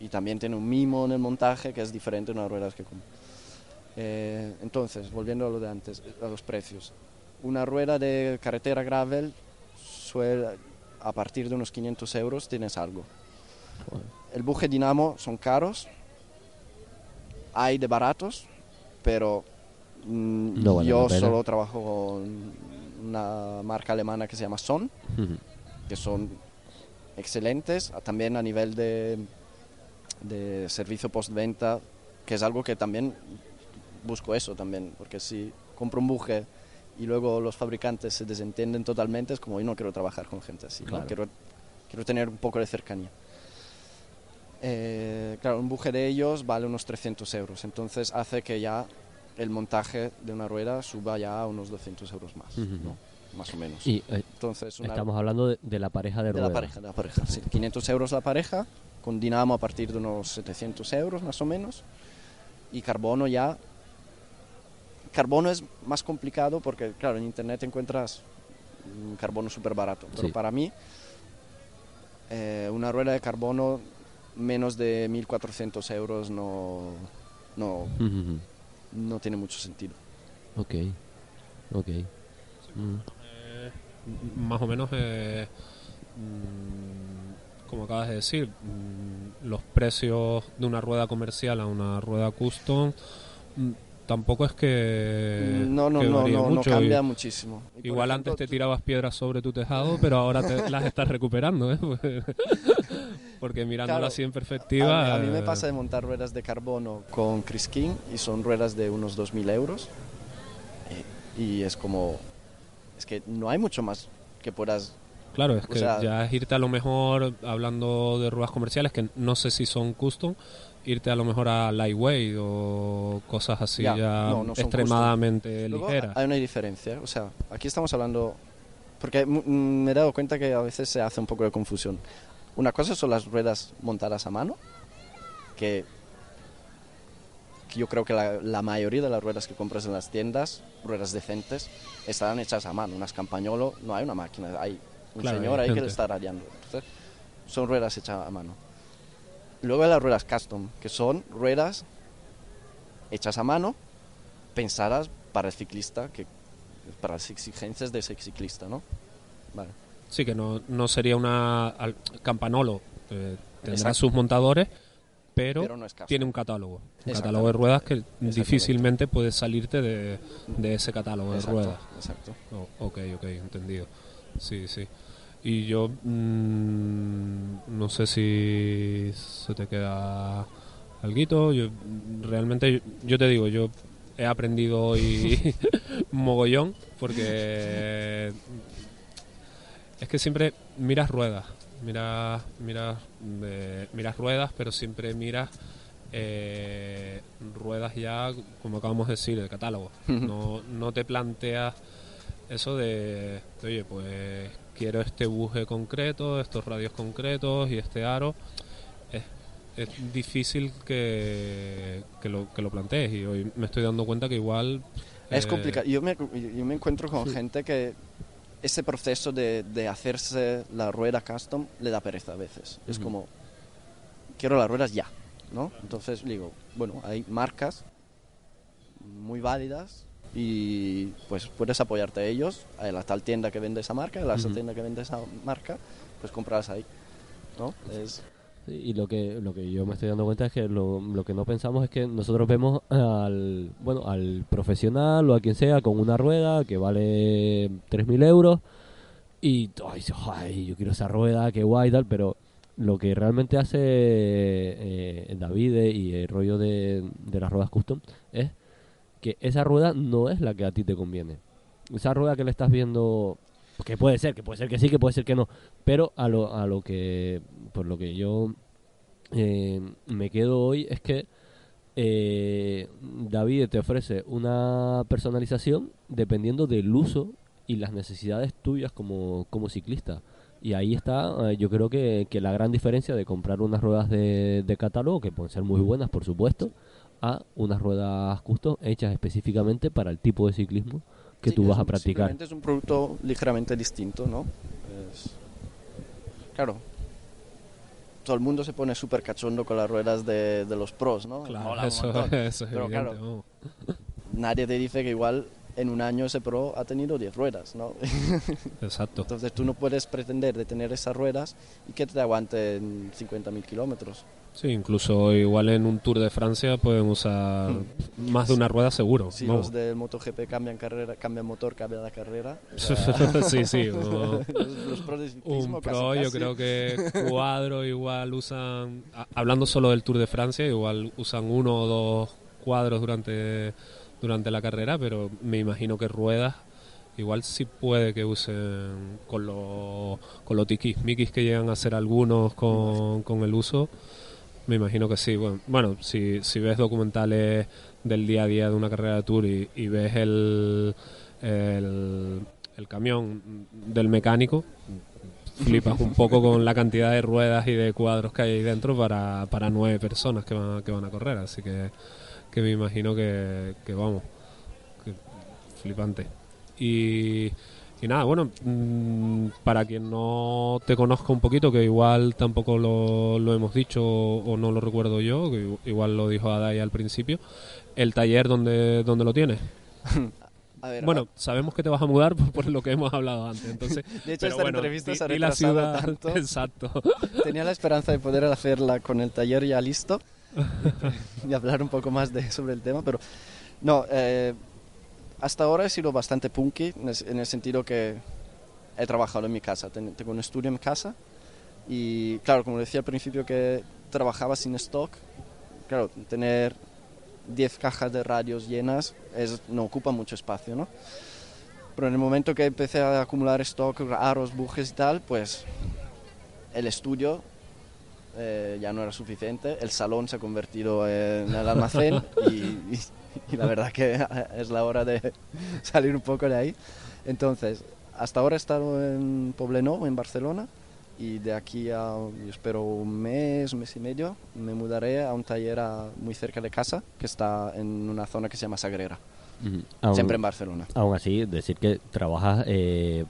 Y también tiene un mimo en el montaje que es diferente a una rueda que compras. Eh, entonces, volviendo a lo de antes, a los precios. Una rueda de carretera gravel suele, a partir de unos 500 euros tienes algo. El buje dinamo son caros. Hay de baratos, pero mm, No vale yo solo trabajo con una marca alemana que se llama Son, que son excelentes, también a nivel de, de servicio postventa, que es algo que también busco eso también, porque si compro un buje y luego los fabricantes se desentienden totalmente, es como yo no quiero trabajar con gente así, ¿no? Claro. quiero, quiero tener un poco de cercanía. Eh, claro, un buje de ellos vale unos 300 euros, entonces hace que ya el montaje de una rueda suba ya a unos 200 euros más, Ujú. ¿no? más o menos. Y eh, entonces, una, estamos hablando de, de la pareja de de ruedas. la pareja, de la pareja, sí. 500 euros la pareja, con dinamo a partir de unos 700 euros más o menos, y carbono ya... Carbono es más complicado porque, claro, en internet encuentras un carbono súper barato, pero Sí. para mí eh, una rueda de carbono menos de 1.400 euros no, no, no tiene mucho sentido. Ok, ok. Mm. Eh, más o menos, eh, mm, como acabas de decir, mm, los precios de una rueda comercial a una rueda custom tampoco es que, no, no, que no, no, no mucho. cambia Y- muchísimo. Y Igual ejemplo, antes te tirabas piedras sobre tu tejado, pero ahora te las estás recuperando, ¿eh? <laughs> Porque mirándola Claro, así en perspectiva... A mí, a mí me eh, pasa de montar ruedas de carbono con Chris King y son ruedas de unos 2.000 euros. Y, y es como... Es que no hay mucho más que puedas... Claro, es O que sea- ya es irte a lo mejor, hablando de ruedas comerciales, que no sé si son custom, irte a lo mejor a lightweight o cosas así Ya, ya, no, no extremadamente Luego ligeras. hay una diferencia. O sea, aquí estamos hablando... Porque mm, me he dado cuenta que a veces se hace un poco de confusión. Una cosa son las ruedas montadas a mano, que, yo creo que la, la mayoría de las ruedas que compras en las tiendas, ruedas decentes, estarán hechas a mano. Unas campañolo, no hay una máquina, hay un Claro, señor hay ahí que le está rayando. Entonces, son ruedas hechas a mano. Luego hay las ruedas custom, que son ruedas hechas a mano, pensadas para el ciclista, que para las exigencias de ese ciclista, ¿no? Vale. Sí, que no, no sería una al- campanolo. eh, tendrá sus montadores, pero, Pero no tiene un catálogo. Un catálogo de ruedas que difícilmente puedes salirte de, de ese catálogo de ruedas. Exacto. Oh, ok, ok, entendido. Sí, sí. Y yo mm, no sé si se te queda alguito. Yo realmente yo, yo te digo, yo he aprendido hoy <laughs> mogollón porque es que siempre miras ruedas, miras miras eh, miras ruedas, pero siempre miras eh, ruedas ya como acabamos de decir, el catálogo. No, no te planteas eso de, de, oye, pues quiero este buje concreto, estos radios concretos y este aro. Es, es difícil que, que, lo, que lo plantees y hoy me estoy dando cuenta que igual... Es eh, complicado. Yo me, yo me encuentro con gente que ese proceso de, de hacerse la rueda custom le da pereza a veces. Es Ujú. como, quiero las ruedas ya, ¿no? Entonces digo, bueno, hay marcas muy válidas y pues puedes apoyarte a ellos, a la tal tienda que vende esa marca, a la Ujú. tienda que vende esa marca, pues comprarlas ahí, ¿no? Es, Y lo que, lo que yo me estoy dando cuenta es que lo, lo que no pensamos es que nosotros vemos al, bueno, al profesional o a quien sea con una rueda que vale 3.000 euros y ay, "Ay, yo quiero esa rueda, qué guay y tal, pero lo que realmente hace eh, David y el rollo de, de las ruedas custom es que esa rueda no es la que a ti te conviene. Esa rueda que le estás viendo, que puede ser, que puede ser que sí, que puede ser que no, pero a lo, a lo que, por lo que yo eh, me quedo hoy es que eh, David te ofrece una personalización dependiendo del uso y las necesidades tuyas como, como ciclista. Y ahí está, eh, yo creo que, que la gran diferencia de comprar unas ruedas de, de catálogo, que pueden ser muy buenas, por supuesto, a unas ruedas custom hechas específicamente para el tipo de ciclismo que Sí, tú vas a practicar. es un producto ligeramente distinto, ¿no? Es- Claro. Todo el mundo se pone súper cachondo con las ruedas de, de los pros, ¿no? Claro, eso, <laughs> eso es Pero evidente. claro, nadie te dice que igual en un año ese Pro ha tenido 10 ruedas, ¿no? <laughs> Exacto. Entonces tú no puedes pretender de tener esas ruedas y que te aguanten 50.000 kilómetros. Sí, incluso igual en un Tour de Francia pueden usar más de una rueda seguro. Si vamos. los del MotoGP cambian carrera, cambian motor, cambia la carrera. <laughs> o sea, sí, <laughs> sí. los, un casi, pro, yo casi. creo que <laughs> cuadro igual usan, a- hablando solo del Tour de Francia, igual usan uno o dos cuadros durante, durante la carrera, pero me imagino que ruedas igual sí puede que usen con los con los tiquismiquis que llegan a hacer algunos con, con el uso. Me imagino que sí. Bueno, bueno si, si ves documentales del día a día de una carrera de tour y, y ves el, el, el camión del mecánico, flipas un poco con la cantidad de ruedas y de cuadros que hay ahí dentro para, para nueve personas que van, que van a correr. Así que, que me imagino que, que vamos, que flipante. Y, y nada, bueno, mm, para quien no te conozca un poquito, que igual tampoco lo, lo hemos dicho o no lo recuerdo yo, que igual lo dijo Adai al principio, el taller donde, donde lo tienes. <laughs> A ver, Bueno, sabemos que te vas a mudar por, lo que hemos hablado antes, entonces... <laughs> de hecho esta bueno, entrevista se ha di la retrasado ciudad, tanto. <laughs> exacto. Tenía la esperanza de poder hacerla con el taller ya listo y hablar un poco más de, sobre el tema, pero no, eh, hasta ahora he sido bastante punky en el, en el sentido que he trabajado en mi casa, Ten- tengo un estudio en mi casa y claro, como decía al principio que trabajaba sin stock, claro, tener 10 cajas de radios llenas es, no ocupa mucho espacio, ¿no? Pero en el momento que empecé a acumular stock, aros, bujes y tal, pues el estudio eh, ya no era suficiente, el salón se ha convertido en el almacén <laughs> y, y- <laughs> y la verdad que <laughs> es la hora de <laughs> salir un poco de ahí. Entonces, hasta ahora he estado en Poblenou, en Barcelona, y de aquí a, yo espero, un mes, un mes y medio, me mudaré a un taller a- muy cerca de casa, que está en una zona que se llama Sagrera, Ujú. Aún- siempre en Barcelona. Aún así, decir que trabajas eh,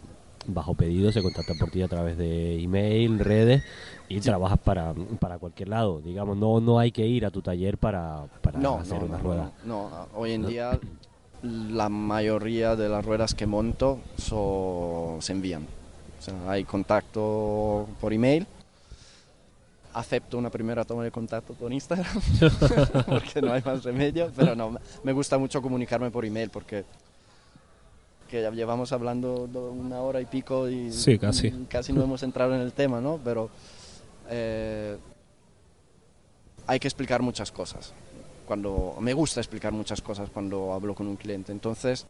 bajo pedido, se contacta por ti a través de email, redes y trabajas para, para cualquier lado. Digamos, no no hay que ir a tu taller para, para No, hacer no, una no, rueda. no, no. Hoy en día la mayoría de las ruedas que monto so- se envían. O sea, hay contacto por email. Acepto una primera toma de contacto por Instagram <laughs> porque no hay más remedio, pero no, me gusta mucho comunicarme por email porque que ya llevamos hablando do- una hora y pico y Sí, casi. casi no hemos entrado en el tema, ¿no? Pero eh, hay que explicar muchas cosas. Cuando me gusta explicar muchas cosas cuando hablo con un cliente, entonces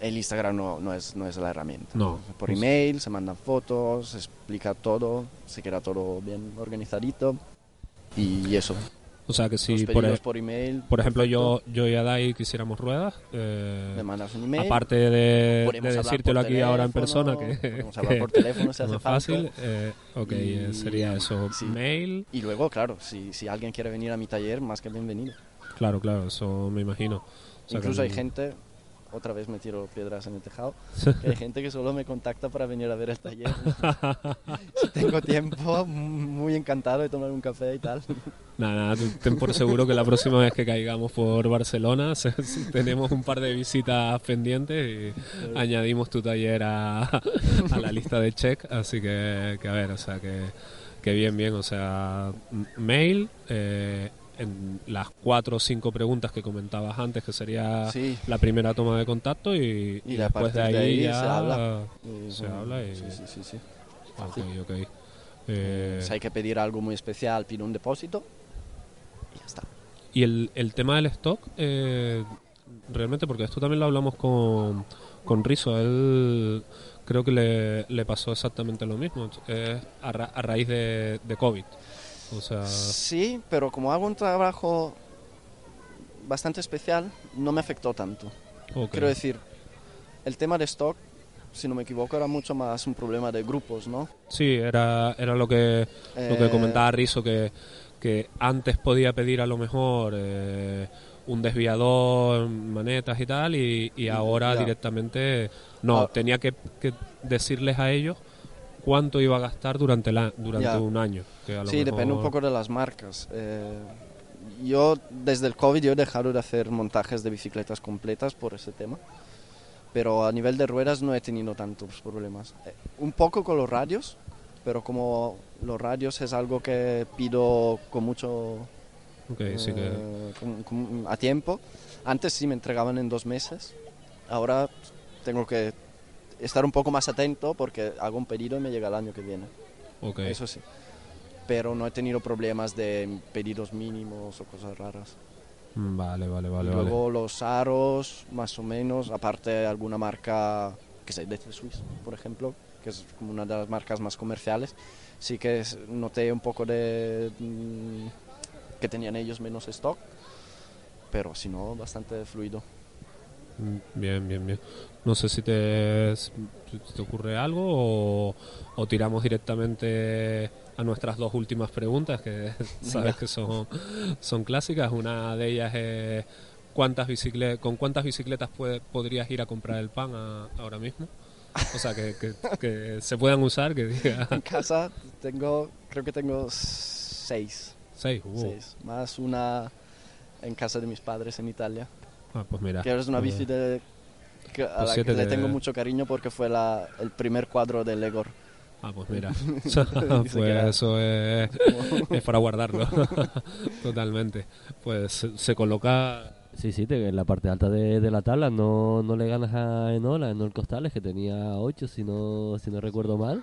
el Instagram no, no es, no es la herramienta. No. Por Pues- email se mandan fotos, se explica todo, se queda todo bien organizadito y eso. O sea que si, por, por, e- email. por ejemplo, yo, yo y Adai quisiéramos ruedas, eh, me mandas un email. aparte de, de decírtelo por aquí ahora en teléfono, persona, que, podemos hablar que por teléfono <laughs> si es hace más fácil, eh, ok, Y- eh, sería eso, sí. mail, Y luego, claro, si, si alguien quiere venir a mi taller, más que bienvenido. claro, claro, eso me imagino. O sea, Incluso que- hay gente, otra vez me tiro piedras en el tejado, que hay gente que solo me contacta para venir a ver el taller. <laughs> si tengo tiempo, muy encantado de tomar un café y tal. Nada, nada, ten por seguro que la próxima vez que caigamos por Barcelona <laughs> tenemos un par de visitas pendientes y añadimos tu taller a, a la lista de check, así que, que a ver, o sea que, que bien, bien, o sea, mail, eh, en las cuatro o cinco preguntas que comentabas antes, que sería Sí. la primera toma de contacto y, Y después de ahí, de ahí ya se habla. Y, se bueno, habla y- Sí, sí, sí. sí. Ok, ok. Eh, Si hay que pedir algo muy especial, pido un depósito y ya está. Y el, el tema del stock, eh, realmente, porque esto también lo hablamos con, con Rizo, él creo que le, le pasó exactamente lo mismo, eh, a, ra- a raíz de, de COVID. O sea, Sí, pero como hago un trabajo bastante especial, no me afectó tanto. ok. Quiero decir, el tema de stock, si no me equivoco, era mucho más un problema de grupos, ¿no? sí, era, era lo que, lo que Eh, comentaba Rizo, que, que antes podía pedir a lo mejor eh, un desviador, manetas y tal, y, y ahora ya. directamente no, Ah. tenía que, que decirles a ellos cuánto iba a gastar durante, la, durante Ya. un año. Que a lo Sí, depende un mejor- poco de las marcas. Eh, yo desde el COVID yo he dejado de hacer montajes de bicicletas completas por ese tema. Pero a nivel de ruedas no he tenido tantos problemas. Eh, un poco con los radios, pero como los radios es algo que pido con mucho Ok, sí que... eh, con- con- a tiempo. Antes sí me entregaban en dos meses. Ahora tengo que estar un poco más atento porque hago un pedido y me llega el año que viene. ok. Eso sí. Pero no he tenido problemas de pedidos mínimos o cosas raras. Mm, Vale, vale, vale, Y vale. luego los aros, más o menos, aparte alguna marca, que sé, de Swiss, por ejemplo, que es como una de las marcas más comerciales, sí que es- noté un poco de mm, que tenían ellos menos stock, pero si no, bastante fluido. Mm, Bien, bien, bien. No sé si te, si te ocurre algo o, o tiramos directamente a nuestras dos últimas preguntas, que <laughs> sabes que son, son clásicas. Una de ellas es ¿cuántas bicicle ¿con cuántas bicicletas puede- podrías ir a comprar el pan a- ahora mismo? O sea, que, que- que se puedan usar, que diga <laughs> En casa tengo, creo que tengo seis, seis. uh. seis, más una en casa de mis padres en Italia. Ah, pues mira. que es una eh, bici de, que- a pues la siete que le tengo mucho cariño porque fue la, el primer cuadro de Legor. Ah, pues mira. <laughs> <laughs> Pues eso es, es para guardarlo. <laughs> Totalmente. Pues se, se coloca. Sí, sí, te- en la parte alta de, de la tabla no, no le ganas a Enola, Enol Costales, que tenía 8 si no, si no recuerdo mal,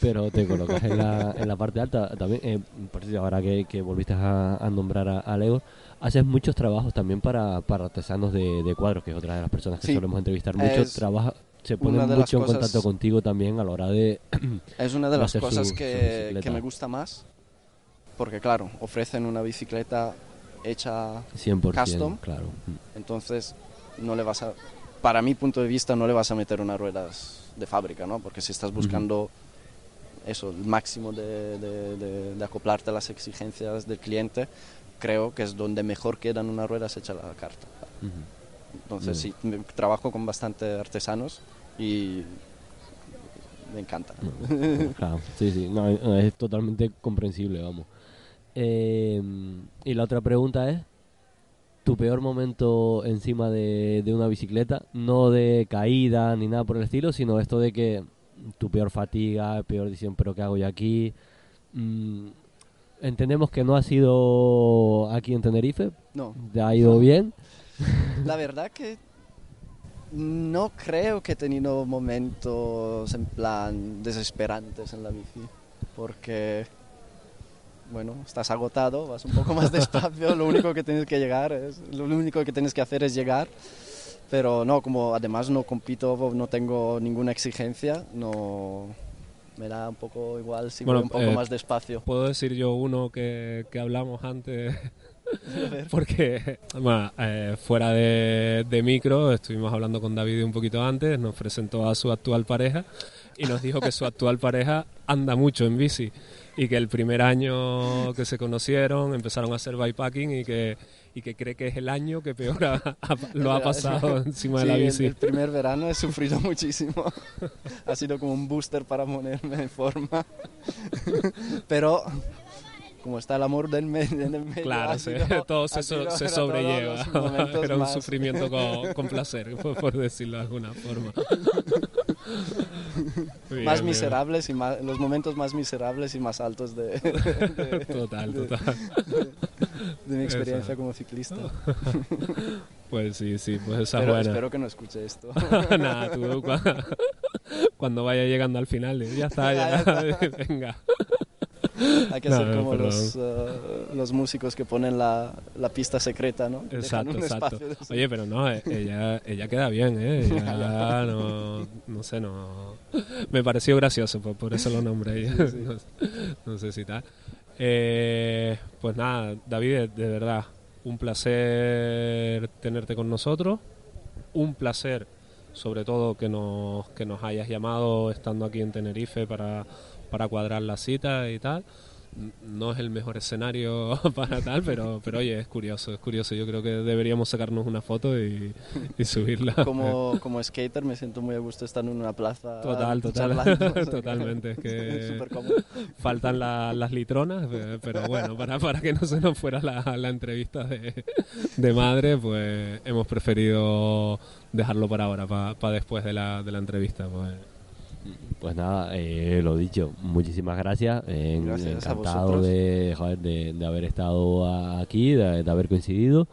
pero te colocas en la, en la parte alta. También, eh, por cierto, ahora que, que volviste a, a nombrar a, a Lego, haces muchos trabajos también para, para artesanos de, de cuadros, que es otra de las personas que Sí, solemos entrevistar. Mucho trabaja, se las mucho en cosas- contacto contigo también a la hora de... <clears throat> Es una de <clears throat> las cosas su que, que me gusta más porque claro, ofrecen una bicicleta hecha 100%, Custom. claro. entonces no le vas a para mi punto de vista no le vas a meter unas ruedas de fábrica, ¿no? Porque si estás buscando eso, el máximo de, de- de- de acoplarte a las exigencias del cliente, creo que es donde mejor quedan unas ruedas hechas a la carta. Ujú. Entonces sí, trabajo con bastante artesanos y me encanta. <laughs> Claro, sí, sí, no, es es totalmente comprensible, vamos. Eh, y la otra pregunta es, ¿tu peor momento encima de, de una bicicleta? No de caída ni nada por el estilo, sino esto de que tu peor fatiga, peor decisión, pero ¿qué hago yo aquí? Mm, entendemos que no ha sido aquí en Tenerife, No, ha ido bien. la verdad que no creo que he tenido momentos en plan desesperantes en la bici, porque bueno, estás agotado, vas un poco más despacio, lo único que tienes que llegar es, lo único que tienes que hacer es llegar, pero no, como además no compito, no tengo ninguna exigencia, no me da un poco igual si Bueno, voy un poco eh, más despacio. Puedo decir yo uno que, que hablamos antes. <laughs> Porque, bueno, eh, fuera de, de micro, estuvimos hablando con David un poquito antes, nos presentó a su actual pareja y nos dijo que su <laughs> actual pareja anda mucho en bici y que el primer año que se conocieron empezaron a hacer bikepacking y que, y que cree que es el año que peor ha- ha- <laughs> lo ha pasado encima de Sí, la el- bici. El, primer verano he sufrido <laughs> muchísimo. ha sido como un booster para ponerme en forma. <laughs> Pero como está el amor del medio, en el medio, Claro, sido- todo se, sido- se sobrelleva. Era un más- sufrimiento con, con placer, por, por decirlo de alguna forma. <laughs> Bien, más bien. miserables y más, los momentos más miserables y más altos de, <laughs> de- Total, de- total. de mi experiencia como ciclista. <laughs> Pues sí, sí, pues esa Pero buena. espero que no escuche esto. Nada, tú cua- cuando vaya llegando al final, ya está, ya, venga. <laughs> Hay que No, ser no, como los, eh, los músicos que ponen la, la pista secreta, ¿no? Exacto, exacto. Oye, pero no, eh, ella, ella queda bien, ¿eh? Ella <laughs> no, no sé, no... Me pareció gracioso, por, por eso lo nombré. <laughs> No, sé- no sé si tal. Eh, pues nada, David, de verdad, un placer tenerte con nosotros. Un placer, sobre todo, que nos, que nos hayas llamado estando aquí en Tenerife para, para cuadrar la cita y tal. no es el mejor escenario <laughs> para tal, pero, pero oye, es curioso, es curioso. Yo creo que deberíamos sacarnos una foto y, subirla. Como, como skater me siento muy a gusto estar en una plaza. Total, total, <laughs> totalmente. Es <laughs> que faltan las litronas, pero bueno, para, para que no se nos fuera la, la entrevista de, de, madre, pues hemos preferido dejarlo para ahora, para, después de la, de la entrevista. Pues. Pues nada, eh, lo dicho, muchísimas gracias. Eh, encantado de, de, haber estado aquí, de, haber coincidido.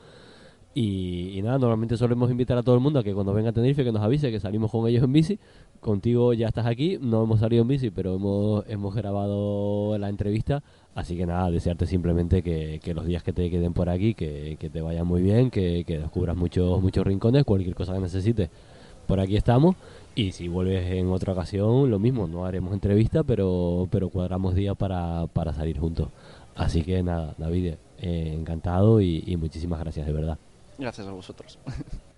Y, nada, normalmente solemos invitar a todo el mundo a que cuando venga a Tenerife que nos avise que salimos con ellos en bici. Contigo ya estás aquí, no hemos salido en bici, pero hemos, hemos grabado la entrevista. Así que nada, desearte simplemente que, los días que te queden por aquí, que, te vayan muy bien, que, que descubras muchos, muchos rincones, cualquier cosa que necesites. Por aquí estamos y si vuelves en otra ocasión, lo mismo, no haremos entrevista, pero, pero cuadramos días para, para salir juntos. Así que nada, David, eh, encantado y muchísimas gracias de verdad. Gracias a vosotros. <laughs>